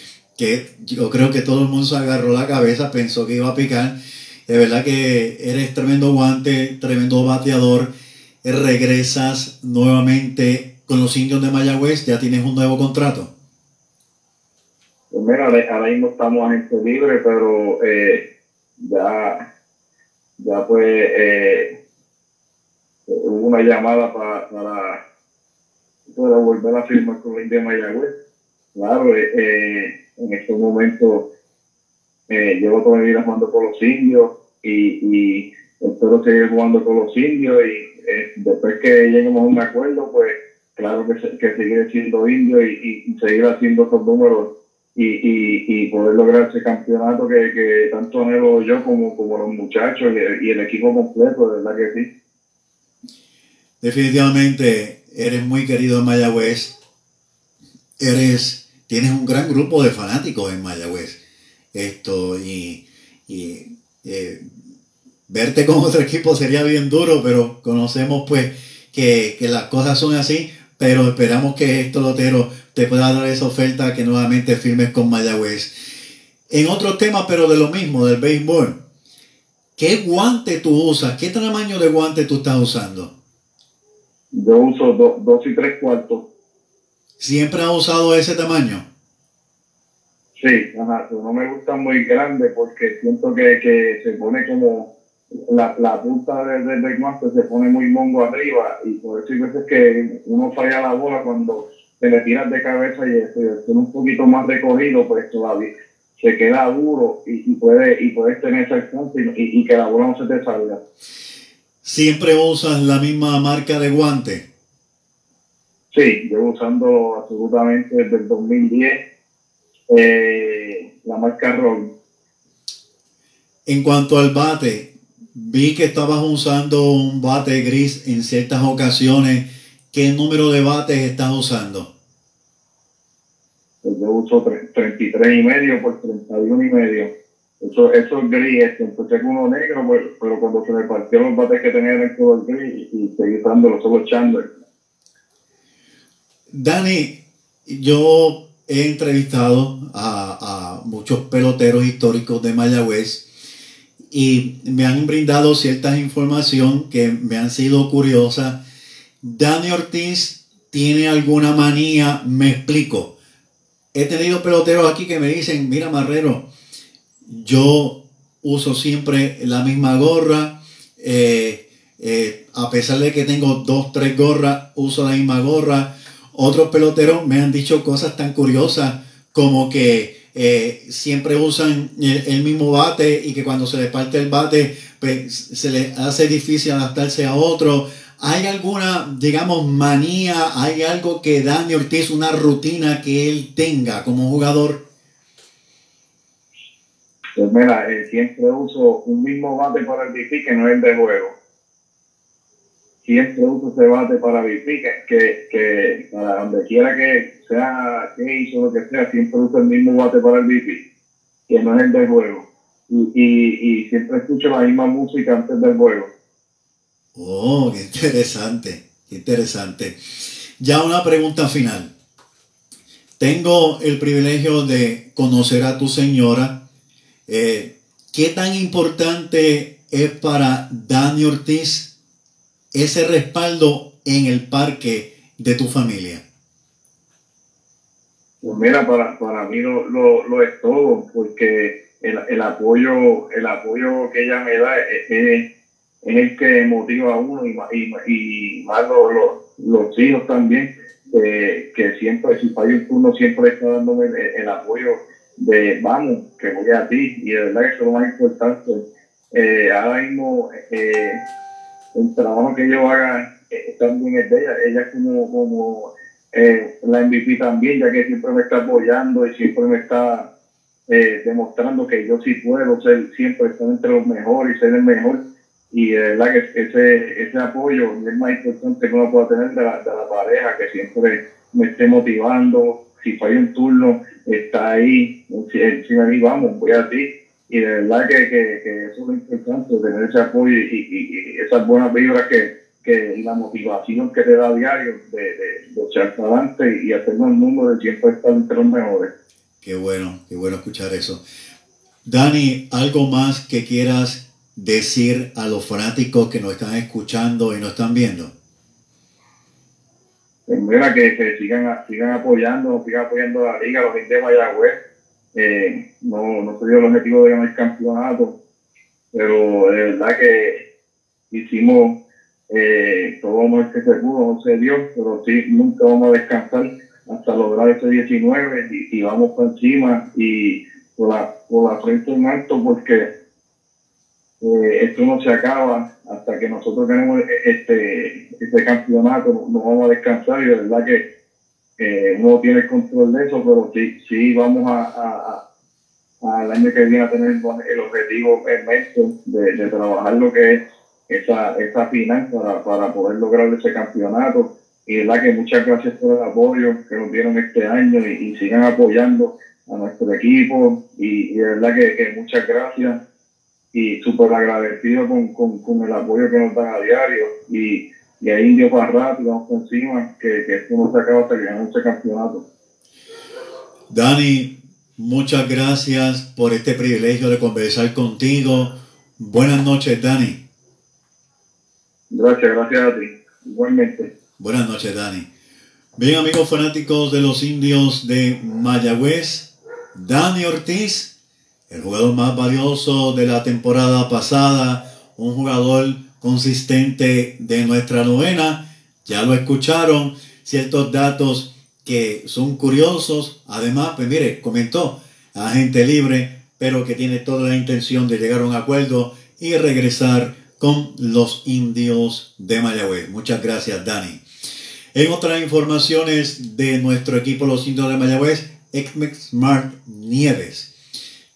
yo creo que todo el mundo se agarró la cabeza, pensó que iba a picar. De verdad que eres tremendo guante, tremendo bateador. Regresas nuevamente con los indios de Mayagüez, ya tienes un nuevo contrato. Pues mira, ahora mismo estamos en este libre, pero eh, ya, ya pues eh, hubo una llamada para, para, volver a firmar con la India Mayagüez. Claro, eh, eh, en estos momentos eh, llevo toda mi vida jugando con los indios y, y espero seguir jugando con los indios y después que lleguemos a un acuerdo, pues claro que, que seguiré siendo indio y, y, seguir haciendo esos números y, y, y, poder lograr ese campeonato que, que tanto anhelo yo como, como los muchachos y, y el equipo completo, de verdad que sí. Definitivamente eres muy querido en Mayagüez. Eres, tienes un gran grupo de fanáticos en Mayagüez. Esto y, eh, verte con otro equipo sería bien duro, pero conocemos pues que, las cosas son así. Pero esperamos que esto lotero te pueda dar esa oferta que nuevamente firmes con Mayagüez. En otros temas, pero de lo mismo, del béisbol. ¿Qué guante tú usas? ¿Qué tamaño de guante tú estás usando? Yo uso dos y tres cuartos. ¿Siempre ha usado ese tamaño? Sí, ajá, no me gusta muy grande porque siento que, que se pone como la, la punta del de, se pone muy mongo arriba y por eso hay veces que uno falla la bola cuando te le tiras de cabeza y estoy un poquito más recogido, pues todavía se queda duro y, y puede, y puedes tener ese alcance y, y que la bola no se te salga. ¿Siempre usas la misma marca de guante? Sí, llevo usando absolutamente desde el 2010 eh, la marca Roll. En cuanto al bate, vi que estabas usando un bate gris en ciertas ocasiones. ¿Qué número de bates estás usando? Pues yo uso 33 y medio por 31 y medio. Eso, eso es gris, este, empecé con uno negro, pues, pero, cuando se me partió los bates que tenía en todo el gris y, seguí usando solo echando. Dani, yo he entrevistado a, a, muchos peloteros históricos de Mayagüez y me han brindado cierta información que me han sido curiosas. Dani Ortiz tiene alguna manía, me explico. He tenido peloteros aquí que me dicen, mira Marrero, yo uso siempre la misma gorra. Eh, eh, a pesar de que tengo dos, tres gorras, uso la misma gorra. Otros peloteros me han dicho cosas tan curiosas como que eh, siempre usan el, mismo bate y que cuando se les parte el bate, pues, se le hace difícil adaptarse a otro. ¿Hay alguna, digamos, manía? ¿Hay algo que Dani Ortiz, una rutina que él tenga como jugador? Pues mira, eh, siempre uso un mismo bate para el BP que no es de juego. Siempre uso ese bate para BP que, que, para donde quiera que sea que hizo lo que sea, siempre uso el mismo bate para el BP, que no es el de juego. Y, y, y siempre escucho la misma música antes del juego. Oh, qué interesante, qué interesante. Ya una pregunta final. Tengo el privilegio de conocer a tu señora eh, ¿Qué tan importante es para Dani Ortiz ese respaldo en el parque de tu familia? Pues mira, para, para mí lo, lo, lo es todo, porque el, el, apoyo el apoyo que ella me da es, es, el que motiva a uno y, y, y más los, los, hijos también, eh, que siempre, si falla un turno, siempre está dándome el, el apoyo de vamos, que voy a ti, y de verdad que eso es lo más importante. Eh, ahora mismo, eh, el trabajo que yo haga eh, también es de ella, ella como, como eh, la MVP también, ya que siempre me está apoyando y siempre me está eh, demostrando que yo sí puedo ser, siempre estar entre los mejores y ser el mejor. Y de verdad que ese, ese apoyo es más importante que uno pueda tener de la, de la pareja, que siempre me esté motivando, si falla un turno, está ahí, encima de mí, vamos, voy a ti. Y de verdad que, que, que eso es lo importante, tener ese apoyo y, y, y esas buenas vibras que, que, y la motivación que te da a diario de, de, de echar para adelante y hacernos el mundo de siempre estar entre los mejores. Qué bueno, qué bueno escuchar eso. Dani, ¿algo más que quieras decir a los fanáticos que nos están escuchando y nos están viendo? Pues mira, que, que sigan, sigan apoyando, sigan apoyando a la liga, los indios de Mayagüez. Eh, no, no se dio el objetivo de ganar el campeonato, pero de verdad que hicimos eh, todo lo que se pudo, no se dio, pero sí, nunca vamos a descansar hasta lograr ese 19 y, y vamos por encima y por la, por la frente en alto porque eh, esto no se acaba hasta que nosotros tenemos este, este campeonato, no vamos a descansar y de verdad que eh, uno tiene el control de eso, pero sí, sí vamos a, a, a, al año que viene a tener el objetivo inmenso de, de trabajar lo que es esa, esa final para, para poder lograr ese campeonato. Y de verdad que muchas gracias por el apoyo que nos dieron este año y, sigan apoyando a nuestro equipo y, y de verdad que, que muchas gracias y súper agradecido con, con, con, el apoyo que nos dan a diario y, y a Indio para rápido, vamos por encima, que, que esto no se acaba hasta que ganemos este campeonato. Dani, muchas gracias por este privilegio de conversar contigo. Buenas noches, Dani. Gracias, gracias a ti. Igualmente. Buenas noches, Dani. Bien, amigos fanáticos de los indios de Mayagüez, Dani Ortiz, el jugador más valioso de la temporada pasada, un jugador consistente de nuestra novena. Ya lo escucharon, ciertos datos que son curiosos. Además, pues mire, comentó agente libre, pero que tiene toda la intención de llegar a un acuerdo y regresar con los indios de Mayagüez. Muchas gracias, Dani. En otras informaciones de nuestro equipo, los indios de Mayagüez, Exmex Smart Nieves.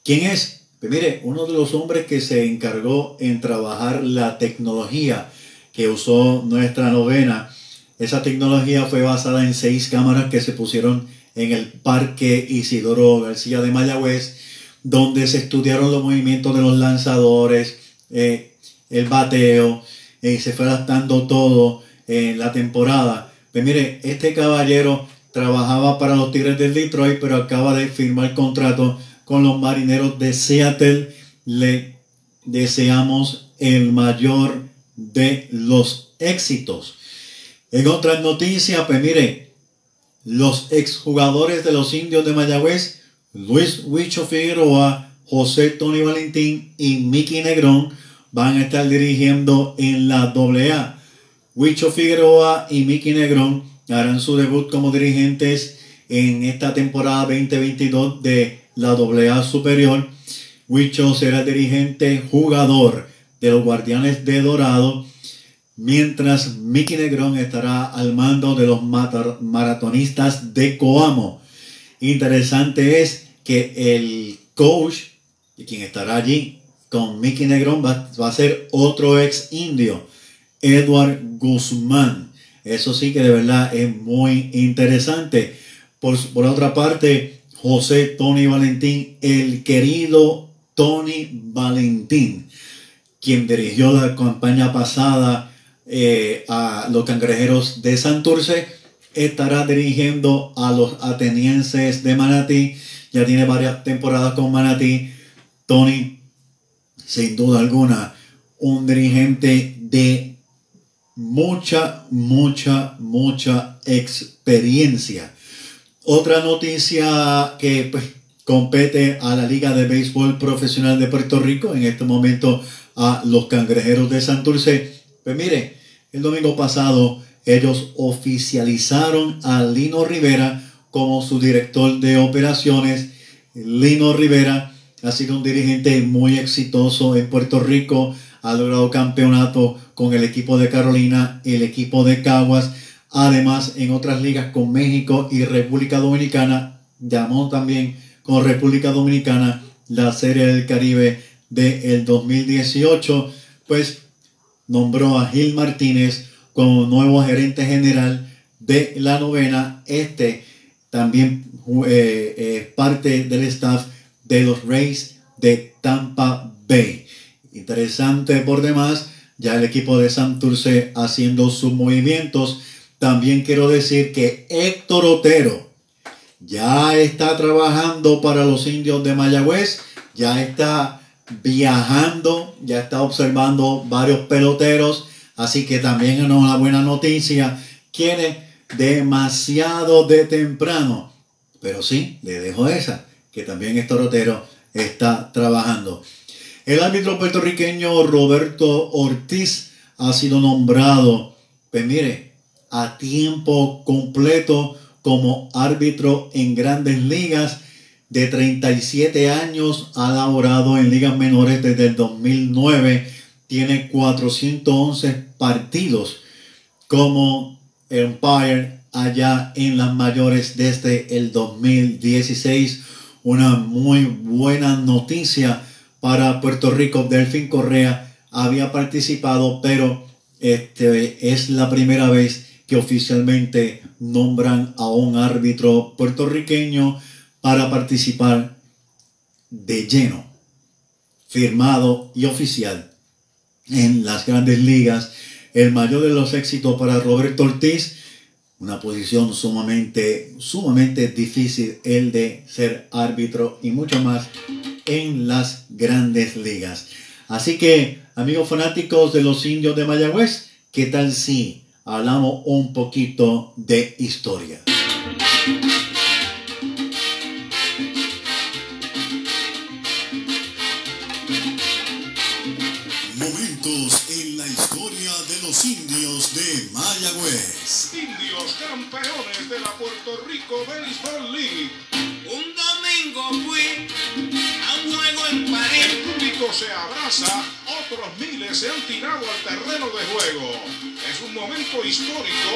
¿Quién es? Pues mire, uno de los hombres que se encargó en trabajar la tecnología que usó nuestra novena. Esa tecnología fue basada en seis cámaras que se pusieron en el Parque Isidoro García de Mayagüez, donde se estudiaron los movimientos de los lanzadores, eh, el bateo, y se fue adaptando todo en la temporada. Pues mire, este caballero trabajaba para los Tigres del Detroit, pero acaba de firmar contrato con los marineros de Seattle. Le deseamos el mayor de los éxitos. En otras noticias, pues mire, los exjugadores de los indios de Mayagüez, Luis Huicho Figueroa, José Tony Valentín y Mickey Negrón van a estar dirigiendo en la AA. Huicho Figueroa y Mickey Negrón harán su debut como dirigentes en esta temporada 2022 de la AA Superior. Huicho será dirigente jugador de los Guardianes de Dorado, mientras Mickey Negrón estará al mando de los maratonistas de Coamo. Interesante es que el coach, quien estará allí con Mickey Negrón, va, a ser otro ex indio, Edward Guzmán. Eso sí que de verdad es muy interesante. Por, por otra parte, José Tony Valentín, el querido Tony Valentín, quien dirigió la campaña pasada eh, a los cangrejeros de Santurce, estará dirigiendo a los atenienses de Manatí. Ya tiene varias temporadas con Manatí. Tony, sin duda alguna, un dirigente de mucha, mucha, mucha experiencia. Otra noticia que pues, compete a la Liga de Béisbol Profesional de Puerto Rico, en este momento a los Cangrejeros de Santurce. Pues mire, el domingo pasado ellos oficializaron a Lino Rivera como su director de operaciones. Lino Rivera ha sido un dirigente muy exitoso en Puerto Rico, ha logrado campeonato con el equipo de Carolina, el equipo de Caguas, además en otras ligas con México y República Dominicana, llamó también con República Dominicana la Serie del Caribe del 2018, pues nombró a Gil Martínez como nuevo gerente general de la novena. Este también eh, es parte del staff de los Rays de Tampa Bay. Interesante por demás, ya el equipo de Santurce haciendo sus movimientos. También quiero decir que Héctor Otero ya está trabajando para los indios de Mayagüez, ya está viajando, ya está observando varios peloteros, así que también es una buena noticia. Quiere demasiado de temprano, pero sí, le dejo esa, que también es torotero, está trabajando. El árbitro puertorriqueño Roberto Ortiz ha sido nombrado, pues mire, a tiempo completo como árbitro en grandes ligas de 37 años, ha laborado en ligas menores desde el 2009, tiene 411 partidos como umpire allá en las mayores desde el 2016. Una muy buena noticia para Puerto Rico. Delfín Correa había participado, pero este es la primera vez que oficialmente nombran a un árbitro puertorriqueño para participar de lleno, firmado y oficial en las grandes ligas. El mayor de los éxitos para Roberto Ortiz, una posición sumamente, sumamente difícil el de ser árbitro y mucho más en las grandes ligas. Así que, amigos fanáticos de los indios de Mayagüez, ¿qué tal si hablamos un poquito de historia? campeones de la Puerto Rico Baseball League. Un domingo fui juego en público se abraza, otros miles se han tirado al terreno de juego. Es un momento histórico.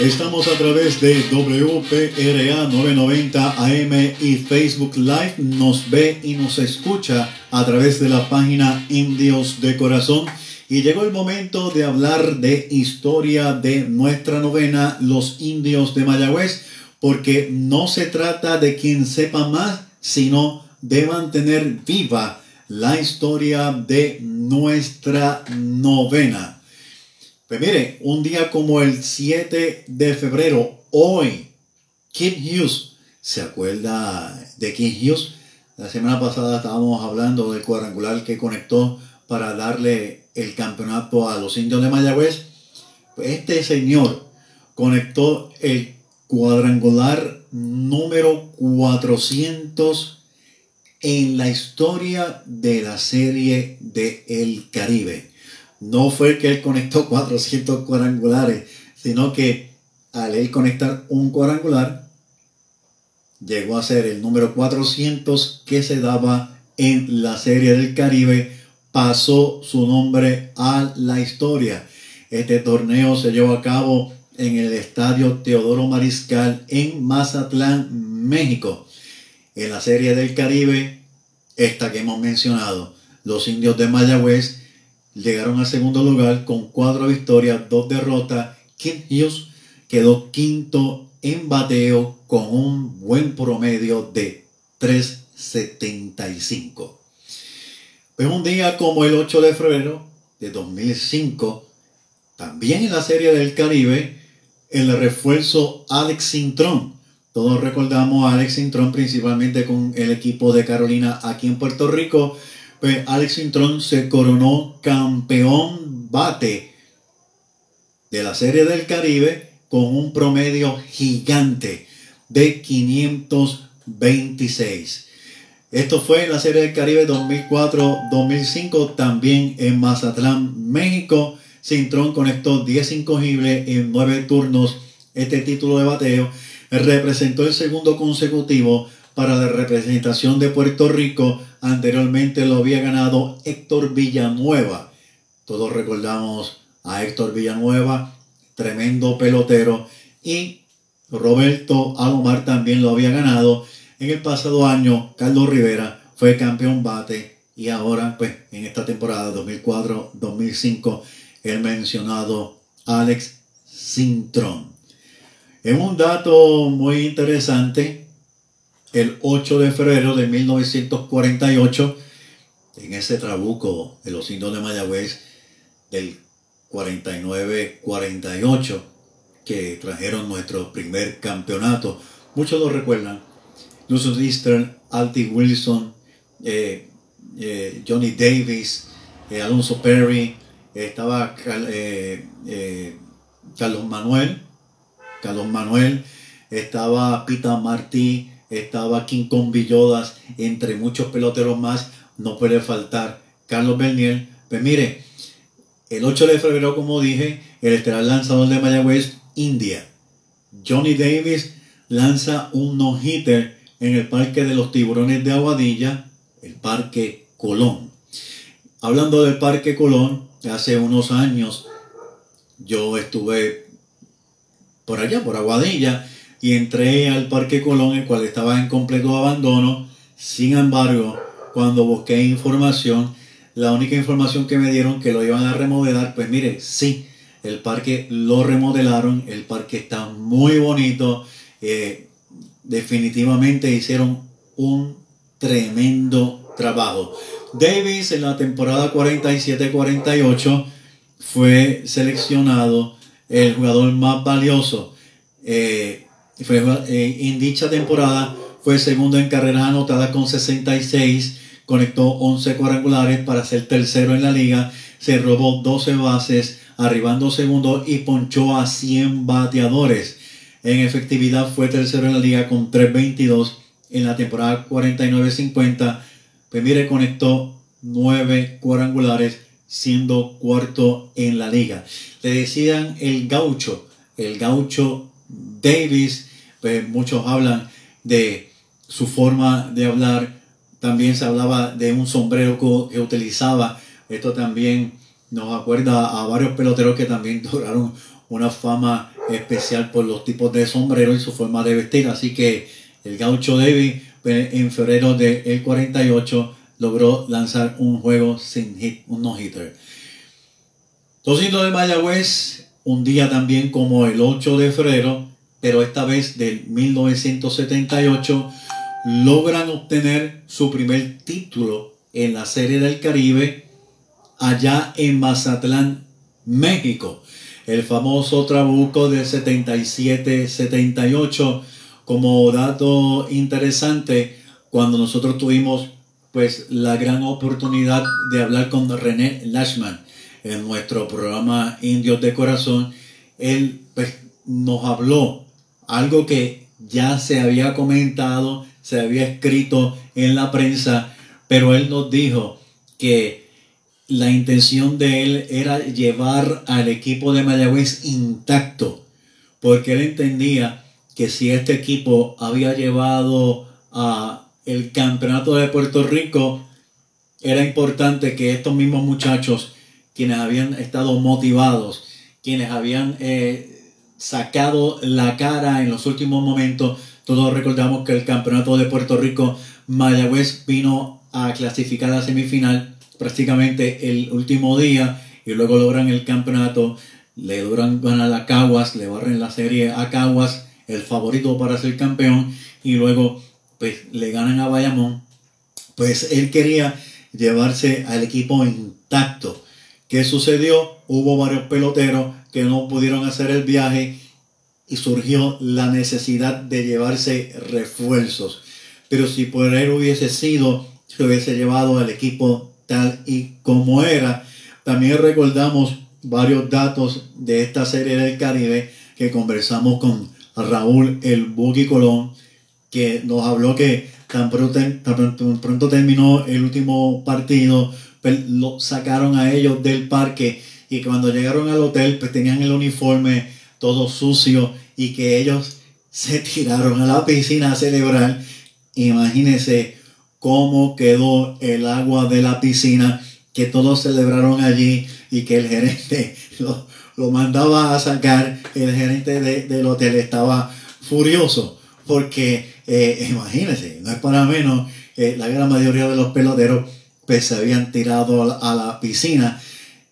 Estamos a través de WPRA 990 AM y Facebook Live. Nos ve y nos escucha a través de la página Indios de Corazón. Y llegó el momento de hablar de historia de nuestra novena, los indios de Mayagüez, porque no se trata de quien sepa más, sino de mantener viva la historia de nuestra novena. Pues mire, un día como el 7 de febrero, hoy, Kim Hughes, ¿se acuerda de Kim Hughes? La semana pasada estábamos hablando del cuadrangular que conectó para darle el campeonato a los indios de Mayagüez. Pues este señor conectó el cuadrangular número 400 en la historia de la serie de El Caribe no fue que él conectó 400 cuadrangulares, sino que al él conectar un cuadrangular, llegó a ser el número 400 que se daba en la Serie del Caribe, pasó su nombre a la historia. Este torneo se llevó a cabo en el Estadio Teodoro Mariscal en Mazatlán, México. En la Serie del Caribe, esta que hemos mencionado, los indios de Mayagüez llegaron al segundo lugar con cuatro victorias, dos derrotas. Kim Hughes quedó quinto en bateo con un buen promedio de 3.75. Pues un día como el 8 de febrero de 2005, también en la Serie del Caribe, el refuerzo Alex Sintrón. Todos recordamos a Alex Sintrón principalmente con el equipo de Carolina aquí en Puerto Rico. Pues Alex Sintrón se coronó campeón bate de la Serie del Caribe con un promedio gigante de 526. Esto fue en la Serie del Caribe 2004-2005, también en Mazatlán, México. Cintrón conectó 10 incogibles en 9 turnos. Este título de bateo representó el segundo consecutivo para la representación de Puerto Rico. Anteriormente lo había ganado Héctor Villanueva. Todos recordamos a Héctor Villanueva, tremendo pelotero. Y Roberto Alomar también lo había ganado. En el pasado año, Carlos Rivera fue campeón bate y ahora, pues, en esta temporada 2004-2005, el mencionado Alex Sintrón. Es un dato muy interesante. El 8 de febrero de 1948, en ese trabuco de los indios de Mayagüez del 49-48, que trajeron nuestro primer campeonato. Muchos lo recuerdan. Lucius Eastern, Alti Wilson, eh, eh, Johnny Davis, eh, Alonso Perry, estaba Carlos Manuel, Carlos Manuel, estaba Pita Martí, estaba King Kong Villodas, entre muchos peloteros más, no puede faltar Carlos Bernier. Pues mire, el 8 de febrero, como dije, el estelar lanzador de Mayagüez, India. Johnny Davis lanza un no-hitter en el Parque de los Tiburones de Aguadilla, el Parque Colón. Hablando del Parque Colón, hace unos años yo estuve por allá, por Aguadilla, y entré al Parque Colón, el cual estaba en completo abandono. Sin embargo, cuando busqué información, la única información que me dieron que lo iban a remodelar, pues mire, sí, el parque lo remodelaron, el parque está muy bonito, eh, definitivamente hicieron un tremendo trabajo. Davis en la temporada 47-48 fue seleccionado el jugador más valioso. Eh, fue, eh, en dicha temporada fue segundo en carreras anotadas con 66, conectó 11 cuadrangulares para ser tercero en la liga, se robó 12 bases, arribando segundo y ponchó a 100 bateadores. En efectividad fue tercero en la liga con 3.22 en la temporada 49-50. Pues mire, conectó 9 cuadrangulares siendo cuarto en la liga. Le decían el gaucho, el gaucho Davis, pues muchos hablan de su forma de hablar, también se hablaba de un sombrero que utilizaba, esto también nos acuerda a varios peloteros que también duraron una fama especial por los tipos de sombrero y su forma de vestir, así que el gaucho Davis en febrero del 48 logró lanzar un juego sin hit, un no-hitter. Los indios de Mayagüez, un día también como el 8 de febrero, pero esta vez del 1978, logran obtener su primer título en la Serie del Caribe allá en Mazatlán, México. El famoso trabuco del 77-78. Como dato interesante, cuando nosotros tuvimos pues la gran oportunidad de hablar con René Lashman en nuestro programa Indios de Corazón, él pues, nos habló algo que ya se había comentado, se había escrito en la prensa, pero él nos dijo que la intención de él era llevar al equipo de Mayagüez intacto, porque él entendía que si este equipo había llevado a el campeonato de Puerto Rico, era importante que estos mismos muchachos, quienes habían estado motivados, quienes habían eh, sacado la cara en los últimos momentos, todos recordamos que el campeonato de Puerto Rico, Mayagüez vino a clasificar a semifinal prácticamente el último día y luego logran el campeonato, le logran ganar a Caguas, le barren la serie a Caguas, el favorito para ser campeón, y luego pues le ganan a Bayamón. Pues él quería llevarse al equipo intacto. ¿Qué sucedió? Hubo varios peloteros que no pudieron hacer el viaje y surgió la necesidad de llevarse refuerzos. Pero si por él hubiese sido, se hubiese llevado al equipo tal y como era. También recordamos varios datos de esta serie del Caribe que conversamos con Raúl el Buki Colón, que nos habló que tan pronto, tan pronto terminó el último partido, pues lo sacaron a ellos del parque y cuando llegaron al hotel pues tenían el uniforme todo sucio y que ellos se tiraron a la piscina a celebrar. Imagínense cómo quedó el agua de la piscina, que todos celebraron allí y que el gerente lo, lo mandaba a sacar. El gerente del hotel estaba furioso porque, eh, imagínense, no es para menos, eh, la gran mayoría de los peloteros pues, se habían tirado a la, a la piscina.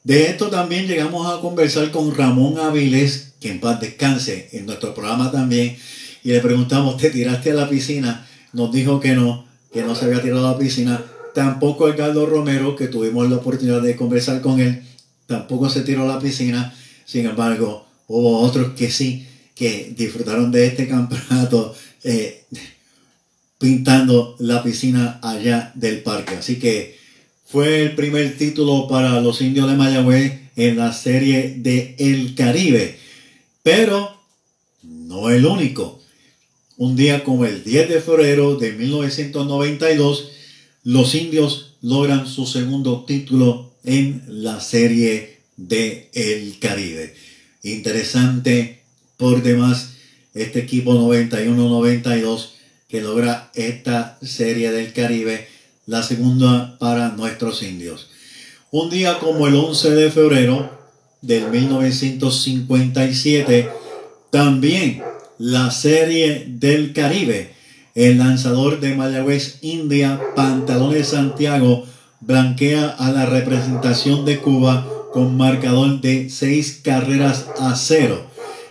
De esto también llegamos a conversar con Ramón Avilés, que en paz descanse, en nuestro programa también, y le preguntamos, ¿te tiraste a la piscina? Nos dijo que no, que no se había tirado a la piscina. Tampoco Edgardo Romero, que tuvimos la oportunidad de conversar con él, tampoco se tiró a la piscina. Sin embargo, hubo otros que sí, que disfrutaron de este campeonato eh, pintando la piscina allá del parque. Así que fue el primer título para los indios de Mayagüez en la serie de El Caribe. Pero no el único. Un día como el 10 de febrero de 1992, los indios logran su segundo título en la serie de El Caribe. Interesante por demás este equipo 91-92 que logra esta serie del Caribe, la segunda para nuestros indios. Un día como el 11 de febrero del 1957, también la serie del Caribe, el lanzador de Mayagüez India, Pantalones Santiago, blanquea a la representación de Cuba con marcador de seis carreras a cero.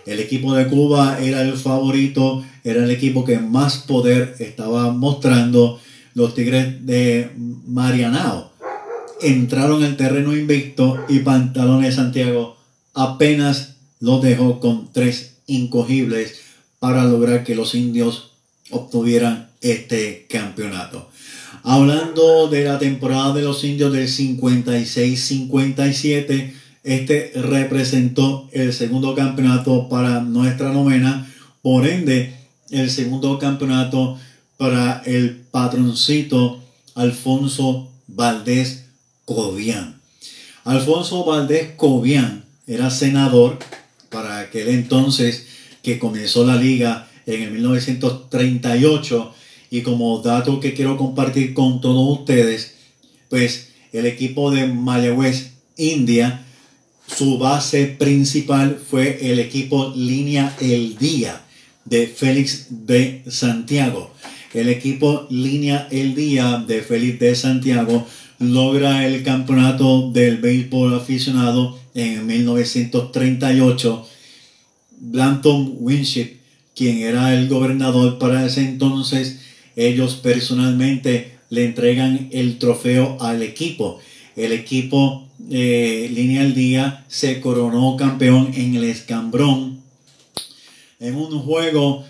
El equipo de Cuba era el favorito, era el equipo que más poder estaba mostrando. Los Tigres de Marianao entraron al terreno invicto y Pantalones Santiago apenas los dejó con tres incogibles para lograr que los indios obtuvieran este campeonato. Hablando de la temporada de los indios del 56-57, este representó el segundo campeonato para nuestra novena, por ende el segundo campeonato para el patroncito Alfonso Valdés Cobian. Alfonso Valdés Cobian era senador para aquel entonces que comenzó la liga en el 1938 y como dato que quiero compartir con todos ustedes, pues el equipo de Mayagüez India su base principal fue el equipo Línea El Día de Félix de Santiago. El equipo Línea El Día de Félix de Santiago logra el campeonato del béisbol aficionado en 1938. Blanton Winship, quien era el gobernador para ese entonces, ellos personalmente le entregan el trofeo al equipo. El equipo eh, Línea al Día se coronó campeón en el Escambrón en un juego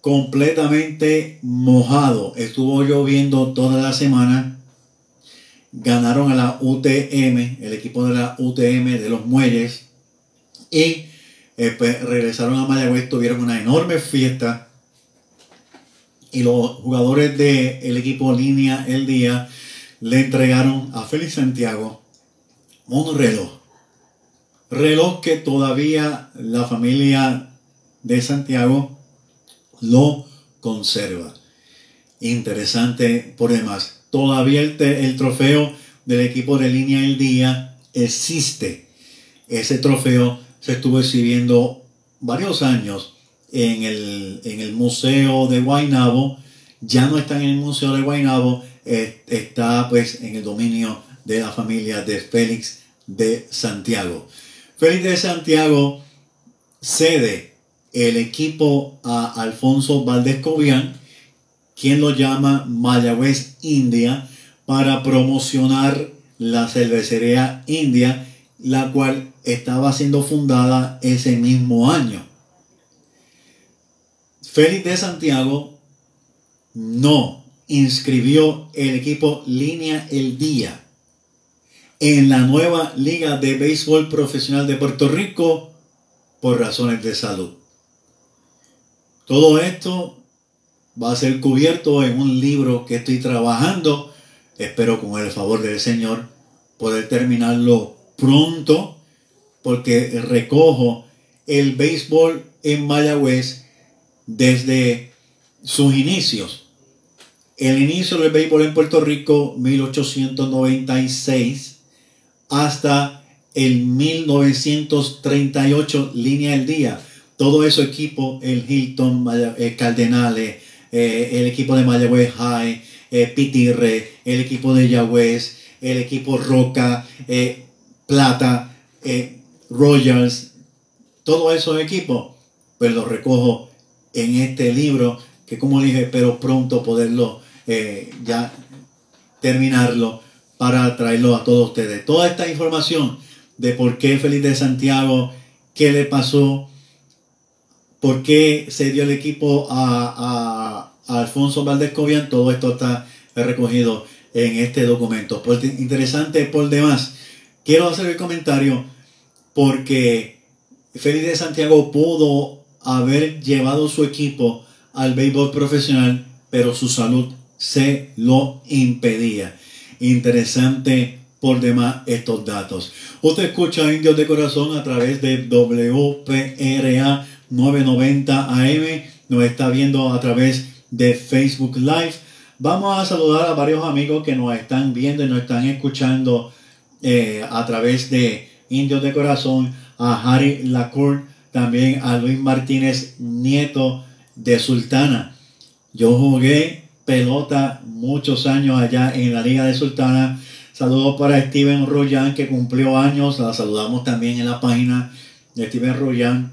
completamente mojado. Estuvo lloviendo toda la semana. Ganaron a la UTM, el equipo de la UTM de los Muelles. Y eh, pues, regresaron a Mayagüez, tuvieron una enorme fiesta. Y los jugadores del equipo Línea el Día le entregaron a Félix Santiago un reloj. Reloj que todavía la familia de Santiago lo conserva. Interesante por demás. Todavía el, el trofeo del equipo de línea del día existe. Ese trofeo se estuvo exhibiendo varios años en el, en el Museo de Guaynabo. Ya no está en el Museo de Guaynabo, eh, está pues en el dominio de la familia de Félix de Santiago. Félix de Santiago cede el equipo a Alfonso Valdés Cobian, quien lo llama Mayagüez India, para promocionar la cervecería India, la cual estaba siendo fundada ese mismo año. Félix de Santiago no inscribió el equipo Línea El Día en la nueva Liga de Béisbol Profesional de Puerto Rico por razones de salud. Todo esto va a ser cubierto en un libro que estoy trabajando. Espero con el favor del Señor poder terminarlo pronto porque recojo el béisbol en Mayagüez desde sus inicios. El inicio del béisbol en Puerto Rico, 1896, hasta el 1938, línea del día. Todo eso equipo, el Hilton, el Cardenales, eh, el equipo de Mayagüez High, eh, Pitirre, el equipo de Yagüez, el equipo Roca, eh, Plata, Royals, todos esos equipos, pues los recojo en este libro, que como dije, espero pronto poderlo ya terminarlo para traerlo a todos ustedes. Toda esta información de por qué Feliz de Santiago, qué le pasó, por qué se dio el equipo a, Alfonso Valdés Cobian, todo esto está recogido en este documento. Pues, interesante por demás. Quiero hacer el comentario porque Félix de Santiago pudo haber llevado su equipo al béisbol profesional, pero su salud se lo impedía. Interesante por demás estos datos. Usted escucha Indios de Corazón a través de WPRA 990 AM. Nos está viendo a través de Facebook Live. Vamos a saludar a varios amigos que nos están viendo y nos están escuchando eh, a través de Indios de Corazón. A Harry Lacour, también a Luis Martínez, nieto de Sultana. Yo jugué pelota muchos años allá en la Liga de Sultana. Saludos para Steven Royan que cumplió años. La saludamos también en la página de Steven Royan.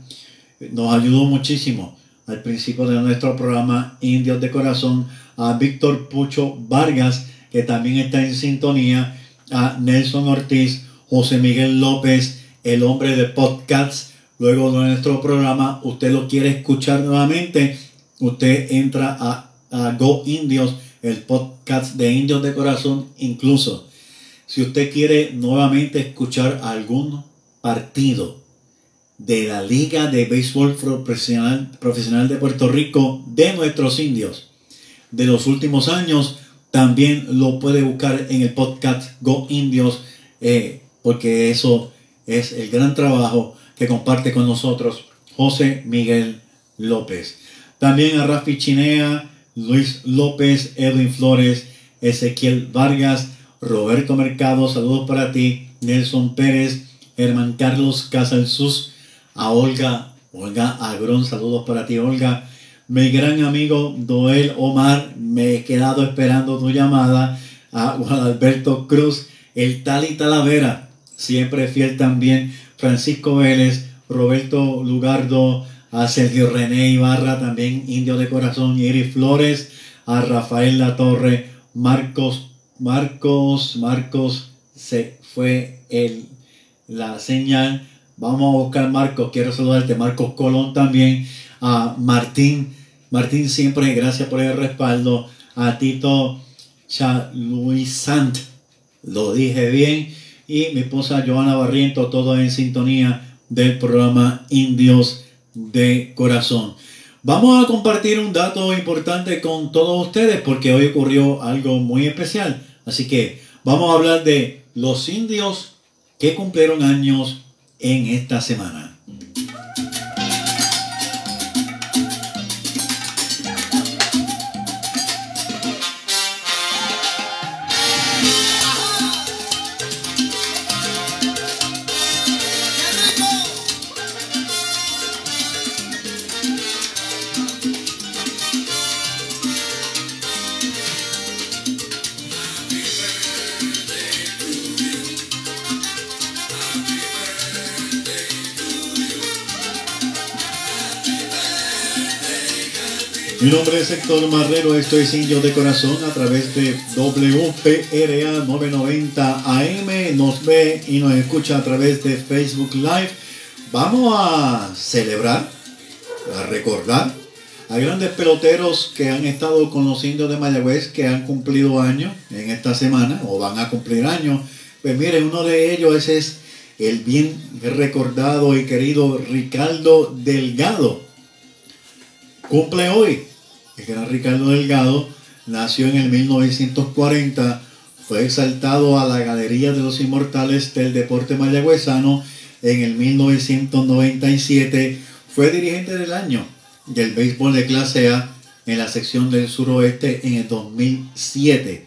Nos ayudó muchísimo al principio de nuestro programa Indios de Corazón. A Víctor Pucho Vargas, que también está en sintonía. A Nelson Ortiz, José Miguel López, el hombre de podcasts. Luego de nuestro programa, usted lo quiere escuchar nuevamente. Usted entra a, a Go Indios, el podcast de Indios de Corazón, incluso si usted quiere nuevamente escuchar algún partido de la Liga de Béisbol Profesional, Profesional de Puerto Rico de nuestros indios de los últimos años, también lo puede buscar en el podcast Go Indios, eh, porque eso es el gran trabajo que comparte con nosotros José Miguel López. También a Rafi Chinea, Luis López, Edwin Flores, Ezequiel Vargas, Roberto Mercado, saludos para ti, Nelson Pérez, Herman Carlos Casalsus, a Olga, Olga Agrón, saludos para ti, Olga. Mi gran amigo Doel Omar, me he quedado esperando tu llamada. A Juan Alberto Cruz, el Tali Talavera, siempre fiel también. Francisco Vélez, Roberto Lugardo, a Sergio René Ibarra, también Indio de Corazón, Iris Flores, a Rafael Latorre, Marcos Marcos, Marcos, se fue el, la señal. Vamos a buscar Marcos, quiero saludarte. Marcos Colón también. A Martín, Martín siempre, gracias por el respaldo. A Tito Sant, lo dije bien. Y mi esposa Joana Barriento, todo en sintonía del programa Indios de Corazón. Vamos a compartir un dato importante con todos ustedes porque hoy ocurrió algo muy especial. Así que vamos a hablar de los indios que cumplieron años en esta semana. Mi nombre es Héctor Marrero, esto es Indios de Corazón a través de WPRA 990 AM. Nos ve y nos escucha a través de Facebook Live. Vamos a celebrar, a recordar a grandes peloteros que han estado con los indios de Mayagüez, que han cumplido años en esta semana o van a cumplir años. Pues miren, uno de ellos es el bien recordado y querido Ricardo Delgado. Cumple hoy. El gran Ricardo Delgado nació en el 1940, fue exaltado a la Galería de los Inmortales del Deporte Mayagüezano en el 1997, fue dirigente del año del béisbol de clase A en la sección del suroeste en el 2007.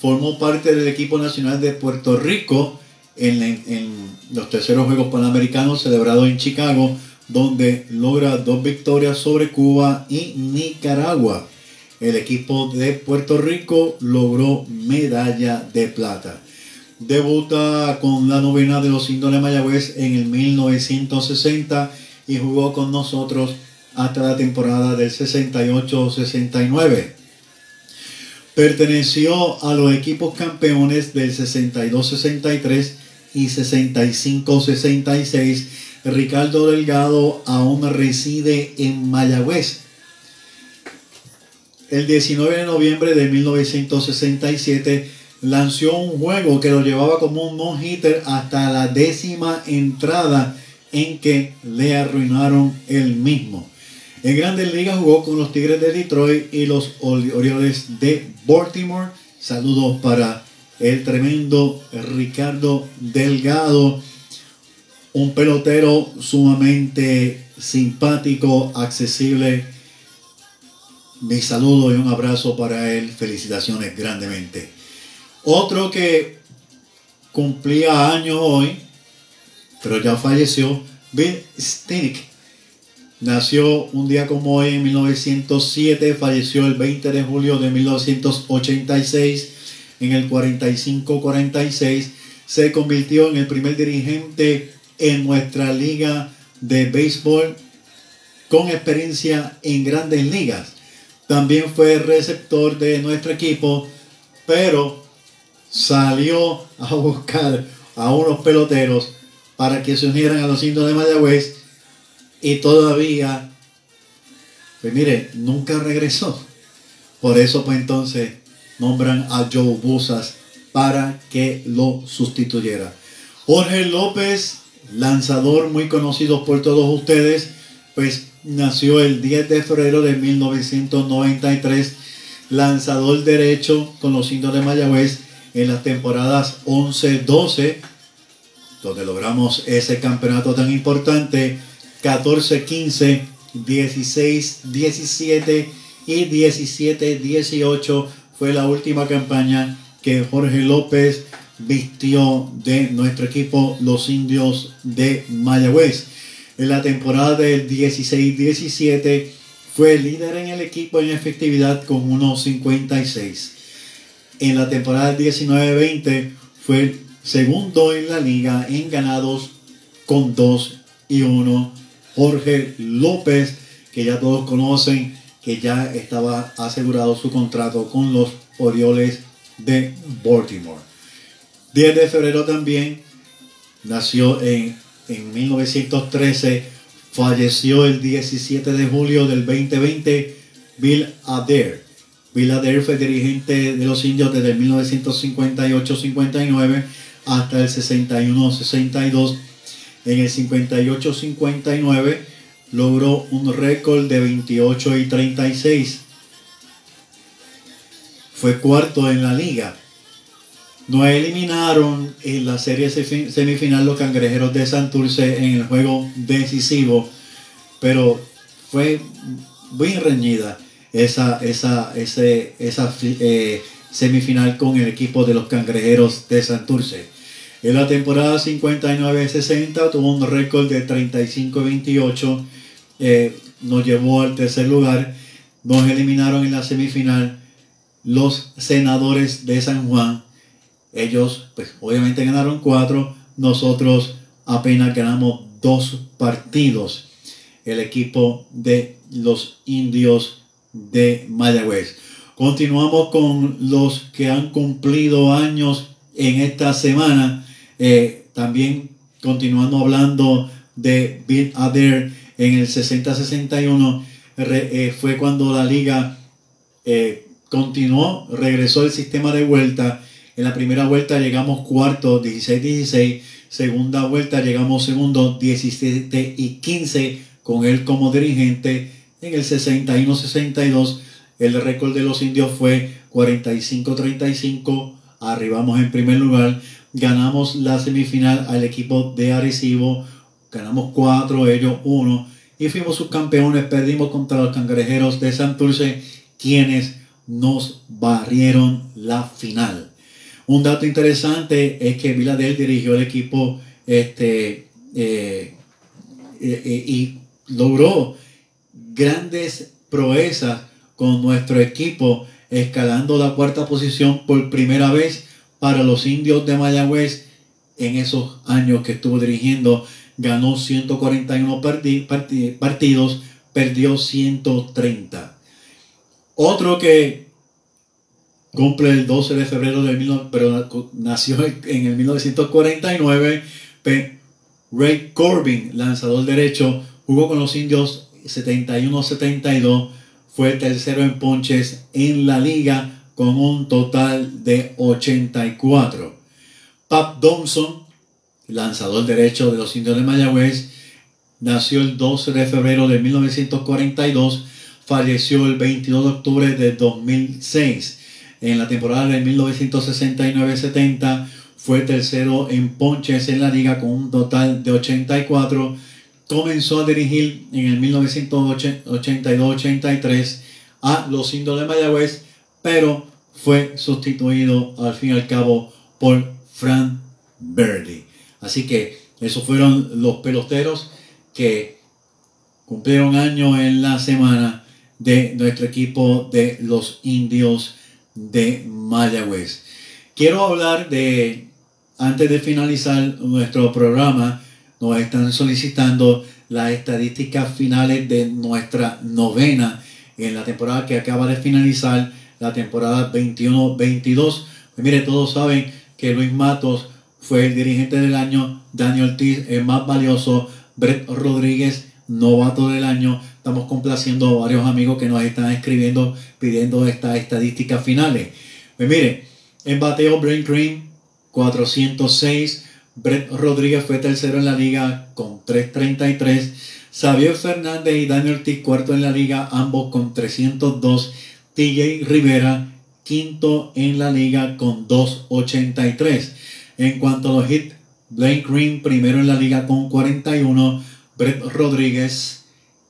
Formó parte del equipo nacional de Puerto Rico en, los terceros Juegos Panamericanos celebrados en Chicago, donde logra dos victorias sobre Cuba y Nicaragua. El equipo de Puerto Rico logró medalla de plata. Debuta con la novena de los de Mayagüez en el 1960 y jugó con nosotros hasta la temporada del 68-69. Perteneció a los equipos campeones del 62-63 y 65-66. Ricardo Delgado aún reside en Mayagüez. El 19 de noviembre de 1967 lanzó un juego que lo llevaba como un no-hitter hasta la décima entrada en que le arruinaron el mismo. En Grandes Ligas jugó con los Tigres de Detroit y los Orioles de Baltimore. Saludos para el tremendo Ricardo Delgado, un pelotero sumamente simpático, accesible. Mi saludo y un abrazo para él. Felicitaciones grandemente. Otro que cumplía años hoy, pero ya falleció, Bill Stick Nació un día como hoy en 1907, falleció el 20 de julio de 1986 en el 45-46. Se convirtió en el primer dirigente en nuestra liga de béisbol con experiencia en grandes ligas. También fue receptor de nuestro equipo, pero salió a buscar a unos peloteros para que se unieran a los indios de Mayagüez y todavía, pues mire, nunca regresó. Por eso pues entonces nombran a Joe Busas para que lo sustituyera. Jorge López, lanzador muy conocido por todos ustedes, pues nació el 10 de febrero de 1993, lanzador derecho con los indios de Mayagüez en las temporadas 11-12, donde logramos ese campeonato tan importante 14, 15, 16, 17 y 17, 18 fue la última campaña que Jorge López vistió de nuestro equipo Los Indios de Mayagüez. En la temporada del 16-17 fue líder en el equipo en efectividad con unos 56. En la temporada 19-20 fue segundo en la liga en ganados con 2 y 1 Jorge López, que ya todos conocen, que ya estaba asegurado su contrato con los Orioles de Baltimore. 10 de febrero también nació en, en 1913, falleció el 17 de julio del 2020 Bill Adair. Bill Adair fue dirigente de los indios desde 1958-59 hasta el 61-62 en el 58-59 logró un récord de 28 y 36. Fue cuarto en la liga. No eliminaron en la serie semifinal los cangrejeros de Santurce en el juego decisivo, pero fue muy reñida esa, esa, ese, esa eh, semifinal con el equipo de los cangrejeros de Santurce. En la temporada 59-60 tuvo un récord de 35-28. Eh, nos llevó al tercer lugar. Nos eliminaron en la semifinal los senadores de San Juan. Ellos, pues obviamente ganaron cuatro. Nosotros apenas ganamos dos partidos. El equipo de los indios de Mayagüez. Continuamos con los que han cumplido años en esta semana. Eh, también continuando hablando de Bill Adair en el 60-61. eh, fue cuando la liga eh, continuó, regresó el sistema de vuelta. En la primera vuelta llegamos cuarto, 16-16. Segunda vuelta llegamos segundo, 17 y 15, con él como dirigente. En el 61-62, el récord de los indios fue 45-35. Arribamos en primer lugar. Ganamos la semifinal al equipo de Arecibo. Ganamos cuatro, ellos uno. Y fuimos subcampeones. Perdimos contra los cangrejeros de Santurce, quienes nos barrieron la final. Un dato interesante es que Viladel dirigió el equipo este, eh, eh, y logró grandes proezas con nuestro equipo, escalando la cuarta posición por primera vez para los indios de Mayagüez en esos años que estuvo dirigiendo. Ganó 141 partidos, perdió 130. Otro que cumple el 12 de febrero de pero nació en el 1949. Ray Corbin, lanzador derecho, jugó con los indios 71-72, fue tercero en ponches en la liga con un total de 84. Pap Thompson, lanzador derecho de los indios de Mayagüez, nació el 12 de febrero de 1942, falleció el 22 de octubre de 2006 en la temporada de 1969-70 fue tercero en ponches en la liga con un total de 84. Comenzó a dirigir en el 1982-83 a los indios de Mayagüez, pero fue sustituido al fin y al cabo por Fran Verdi. Así que esos fueron los peloteros que cumplieron años en la semana de nuestro equipo de los indios de Mayagüez. Quiero hablar de, antes de finalizar nuestro programa, nos están solicitando las estadísticas finales de nuestra novena en la temporada que acaba de finalizar, la temporada 21-22. Pues mire, todos saben que Luis Matos fue el dirigente del año, Daniel Ortiz el más valioso, Brett Rodríguez, novato del año, estamos complaciendo a varios amigos que nos están escribiendo pidiendo estas estadísticas finales. Pues mire, en bateo, Brain Green, 406. Brett Rodríguez fue tercero en la liga con 333. Xavier Fernández y Daniel Ortiz, cuarto en la liga, ambos con 302. TJ Rivera, quinto en la liga con 283. En cuanto a los hits, Blaine Green, primero en la liga con 41. Brett Rodríguez,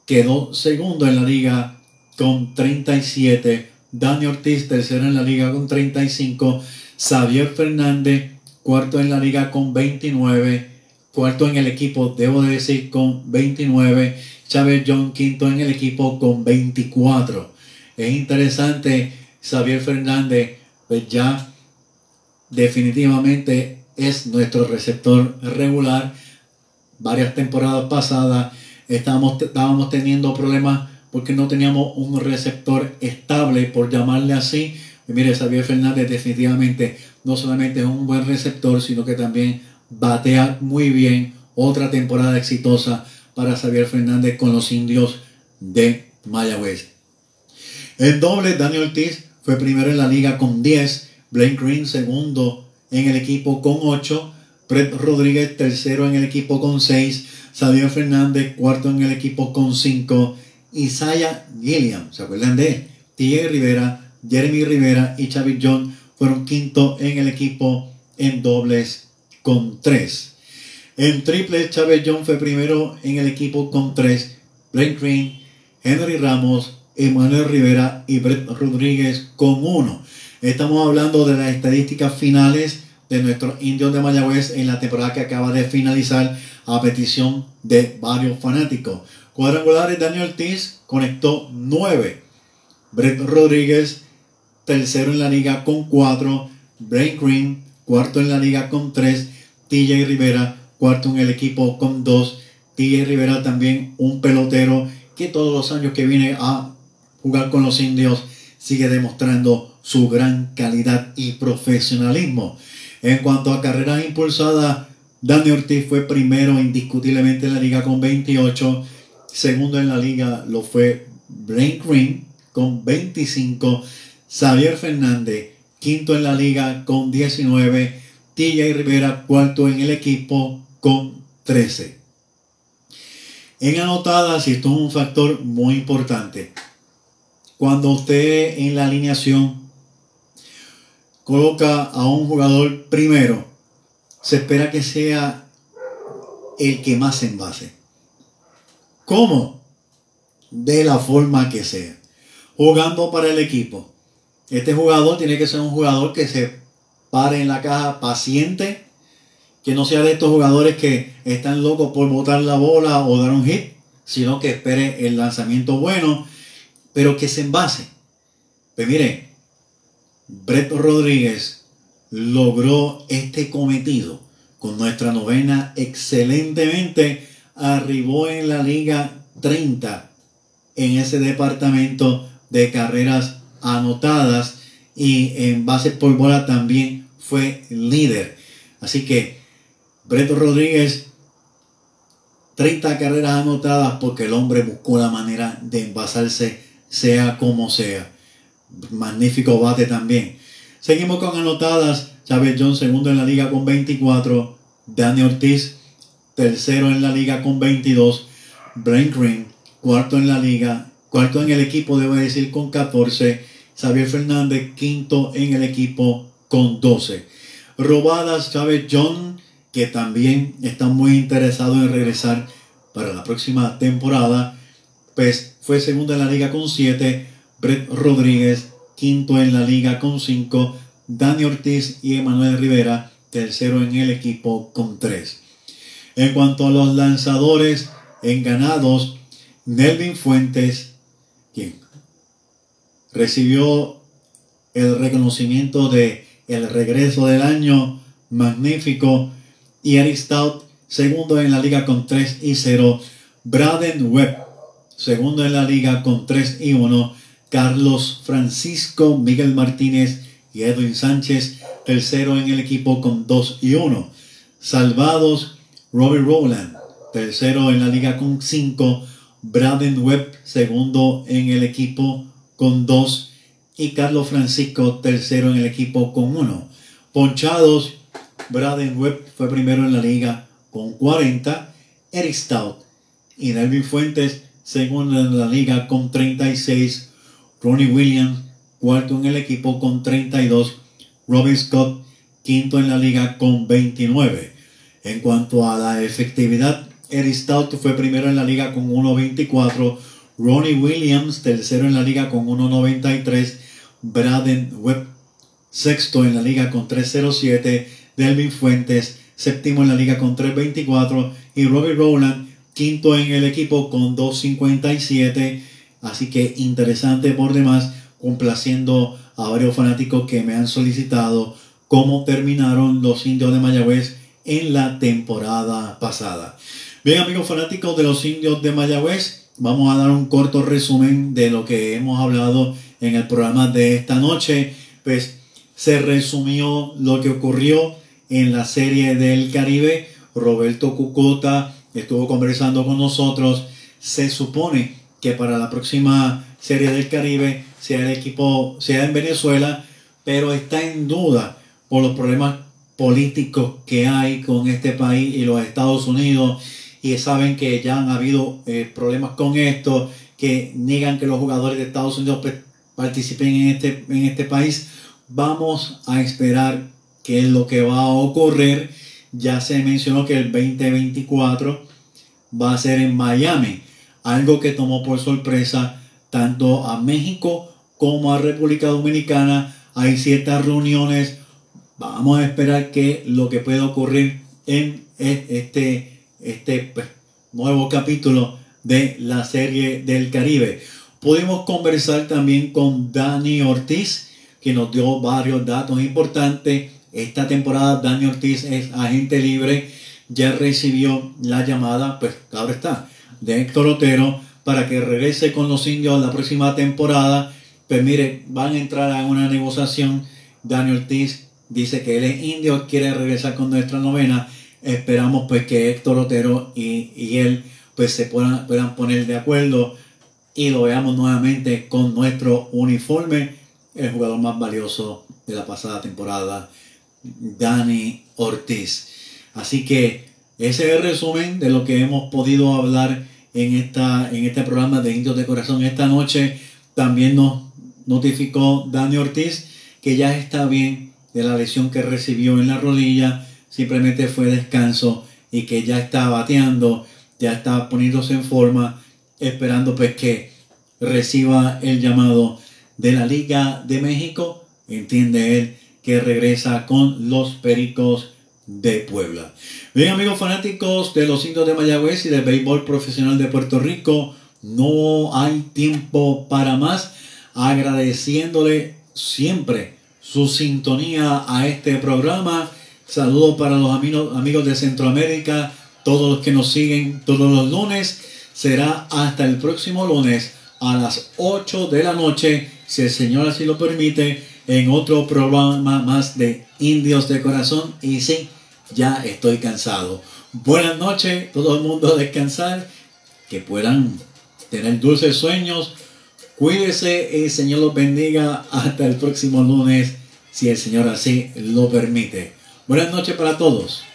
quedó segundo en la liga con 37. Dani Ortiz, tercero en la liga con 35. Xavier Fernández, cuarto en la liga con 29. Cuarto en el equipo, debo decir, con 29. Chávez John, quinto en el equipo con 24. Es interesante, Xavier Fernández, pues ya definitivamente es nuestro receptor regular. Varias temporadas pasadas estábamos, estábamos teniendo problemas porque no teníamos un receptor estable, por llamarle así. Y mire, Xavier Fernández definitivamente no solamente es un buen receptor, sino que también batea muy bien. Otra temporada exitosa para Xavier Fernández con los indios de Mayagüez. En doble, Daniel Ortiz fue primero en la liga con 10. Blaine Green segundo en el equipo con 8. Brett Rodríguez tercero en el equipo con 6. Xavier Fernández, cuarto en el equipo con 5. Isaiah Gilliam, ¿se acuerdan de? T.J. Rivera, Jeremy Rivera y Chavis John fueron quinto en el equipo en dobles con 3. En triples, Chávez John fue primero en el equipo con 3. Blake Green, Henry Ramos, Emanuel Rivera y Brett Rodríguez con 1. Estamos hablando de las estadísticas finales de nuestros indios de Mayagüez en la temporada que acaba de finalizar a petición de varios fanáticos. Cuadrangulares, Daniel Ortiz conectó 9. Brett Rodríguez, tercero en la liga con 4. Brain Green, cuarto en la liga con 3. TJ Rivera, cuarto en el equipo con 2. TJ Rivera también un pelotero que todos los años que viene ha jugar con los indios, sigue demostrando su gran calidad y profesionalismo. En cuanto a carreras impulsadas, Dani Ortiz fue primero indiscutiblemente en la liga con 28, segundo en la liga lo fue Blaine Green con 25, Xavier Fernández quinto en la liga con 19, TJ Rivera cuarto en el equipo con 13. En anotadas, y esto es un factor muy importante, cuando usted en la alineación coloca a un jugador primero, se espera que sea el que más envase. ¿Cómo? De la forma que sea. Jugando para el equipo. Este jugador tiene que ser un jugador que se pare en la caja paciente, que no sea de estos jugadores que están locos por botar la bola o dar un hit, sino que espere el lanzamiento bueno, pero que se envase. Pues mire, Brett Rodríguez logró este cometido con nuestra novena excelentemente. Arribó en la liga 30 en ese departamento de carreras anotadas y en base por bola también fue líder. Así que Brett Rodríguez 30 carreras anotadas porque el hombre buscó la manera de envasarse sea como sea. Magnífico bate también. Seguimos con anotadas. Chávez John, segundo en la liga con 24. Dani Ortiz, tercero en la liga con 22. Brent Green, cuarto en la liga. Cuarto en el equipo, debo decir, con 14. Xavier Fernández, quinto en el equipo con 12. Robadas, Chávez John, que también está muy interesado en regresar para la próxima temporada. Pues fue segundo en la liga con 7. Brett Rodríguez, quinto en la liga con 5, Dani Ortiz y Emanuel Rivera, tercero en el equipo con 3. En cuanto a los lanzadores en ganados, Nelvin Fuentes, quien recibió el reconocimiento de el regreso del año magnífico, y Eric Stout, segundo en la liga con 3 y 0, Braden Webb, segundo en la liga con 3 y 1, Carlos Francisco, Miguel Martínez y Edwin Sánchez, tercero en el equipo con 2 y 1. Salvados, Robbie Rowland, tercero en la liga con 5. Braden Webb, segundo en el equipo con 2. Y Carlos Francisco, tercero en el equipo con 1. Ponchados, Braden Webb fue primero en la liga con 40. Eric Stout y Nelvin Fuentes, segundo en la liga con 36. Ronnie Williams, cuarto en el equipo con 32. Robin Scott, quinto en la liga con 29. En cuanto a la efectividad, Eric Stout fue primero en la liga con 1.24. Ronnie Williams, tercero en la liga con 1.93. Braden Webb, sexto en la liga con 3.07. Delvin Fuentes, séptimo en la liga con 3.24. Y Robbie Rowland, quinto en el equipo con 2.57. Así que interesante por demás, complaciendo a varios fanáticos que me han solicitado cómo terminaron los indios de Mayagüez en la temporada pasada. Bien amigos fanáticos de los indios de Mayagüez, vamos a dar un corto resumen de lo que hemos hablado en el programa de esta noche. Pues se resumió lo que ocurrió en la serie del Caribe. Roberto Cucota estuvo conversando con nosotros. Se supone que para la próxima serie del Caribe sea el equipo, sea en Venezuela, pero está en duda por los problemas políticos que hay con este país y los Estados Unidos y saben que ya han habido eh, problemas con esto, que niegan que los jugadores de Estados Unidos participen en este, en este país. Vamos a esperar qué es lo que va a ocurrir. Ya se mencionó que el 2024 va a ser en Miami, algo que tomó por sorpresa tanto a México como a República Dominicana. Hay ciertas reuniones. Vamos a esperar que lo que pueda ocurrir en este, este pues, nuevo capítulo de la serie del Caribe. Pudimos conversar también con Dani Ortiz, que nos dio varios datos importantes. Esta temporada Dani Ortiz es agente libre. Ya recibió la llamada, pues ahora está, de Héctor Otero para que regrese con los indios la próxima temporada. Pues mire, van a entrar a una negociación. Daniel Ortiz dice que él es indio, quiere regresar con nuestra novena. Esperamos pues que Héctor Otero y, y él pues se puedan, puedan poner de acuerdo y lo veamos nuevamente con nuestro uniforme, el jugador más valioso de la pasada temporada, Dani Ortiz. Así que ese es el resumen de lo que hemos podido hablar en, esta, en este programa de Indios de Corazón. Esta noche también nos notificó Dani Ortiz que ya está bien de la lesión que recibió en la rodilla, simplemente fue descanso y que ya está bateando, ya está poniéndose en forma, esperando pues que reciba el llamado de la Liga de México, entiende él que regresa con los Pericos de Puebla. Bien amigos fanáticos de los indios de Mayagüez y del béisbol profesional de Puerto Rico, no hay tiempo para más, agradeciéndole siempre su sintonía a este programa. Saludos para los amigos, de Centroamérica, todos los que nos siguen todos los lunes. Será hasta el próximo lunes a las 8 de la noche, si el Señor así lo permite, en otro programa más de Indios de Corazón. Y sí, ya estoy cansado. Buenas noches, todo el mundo descansar, que puedan tener dulces sueños. Cuídese y el Señor los bendiga hasta el próximo lunes, si el Señor así lo permite. Buenas noches para todos.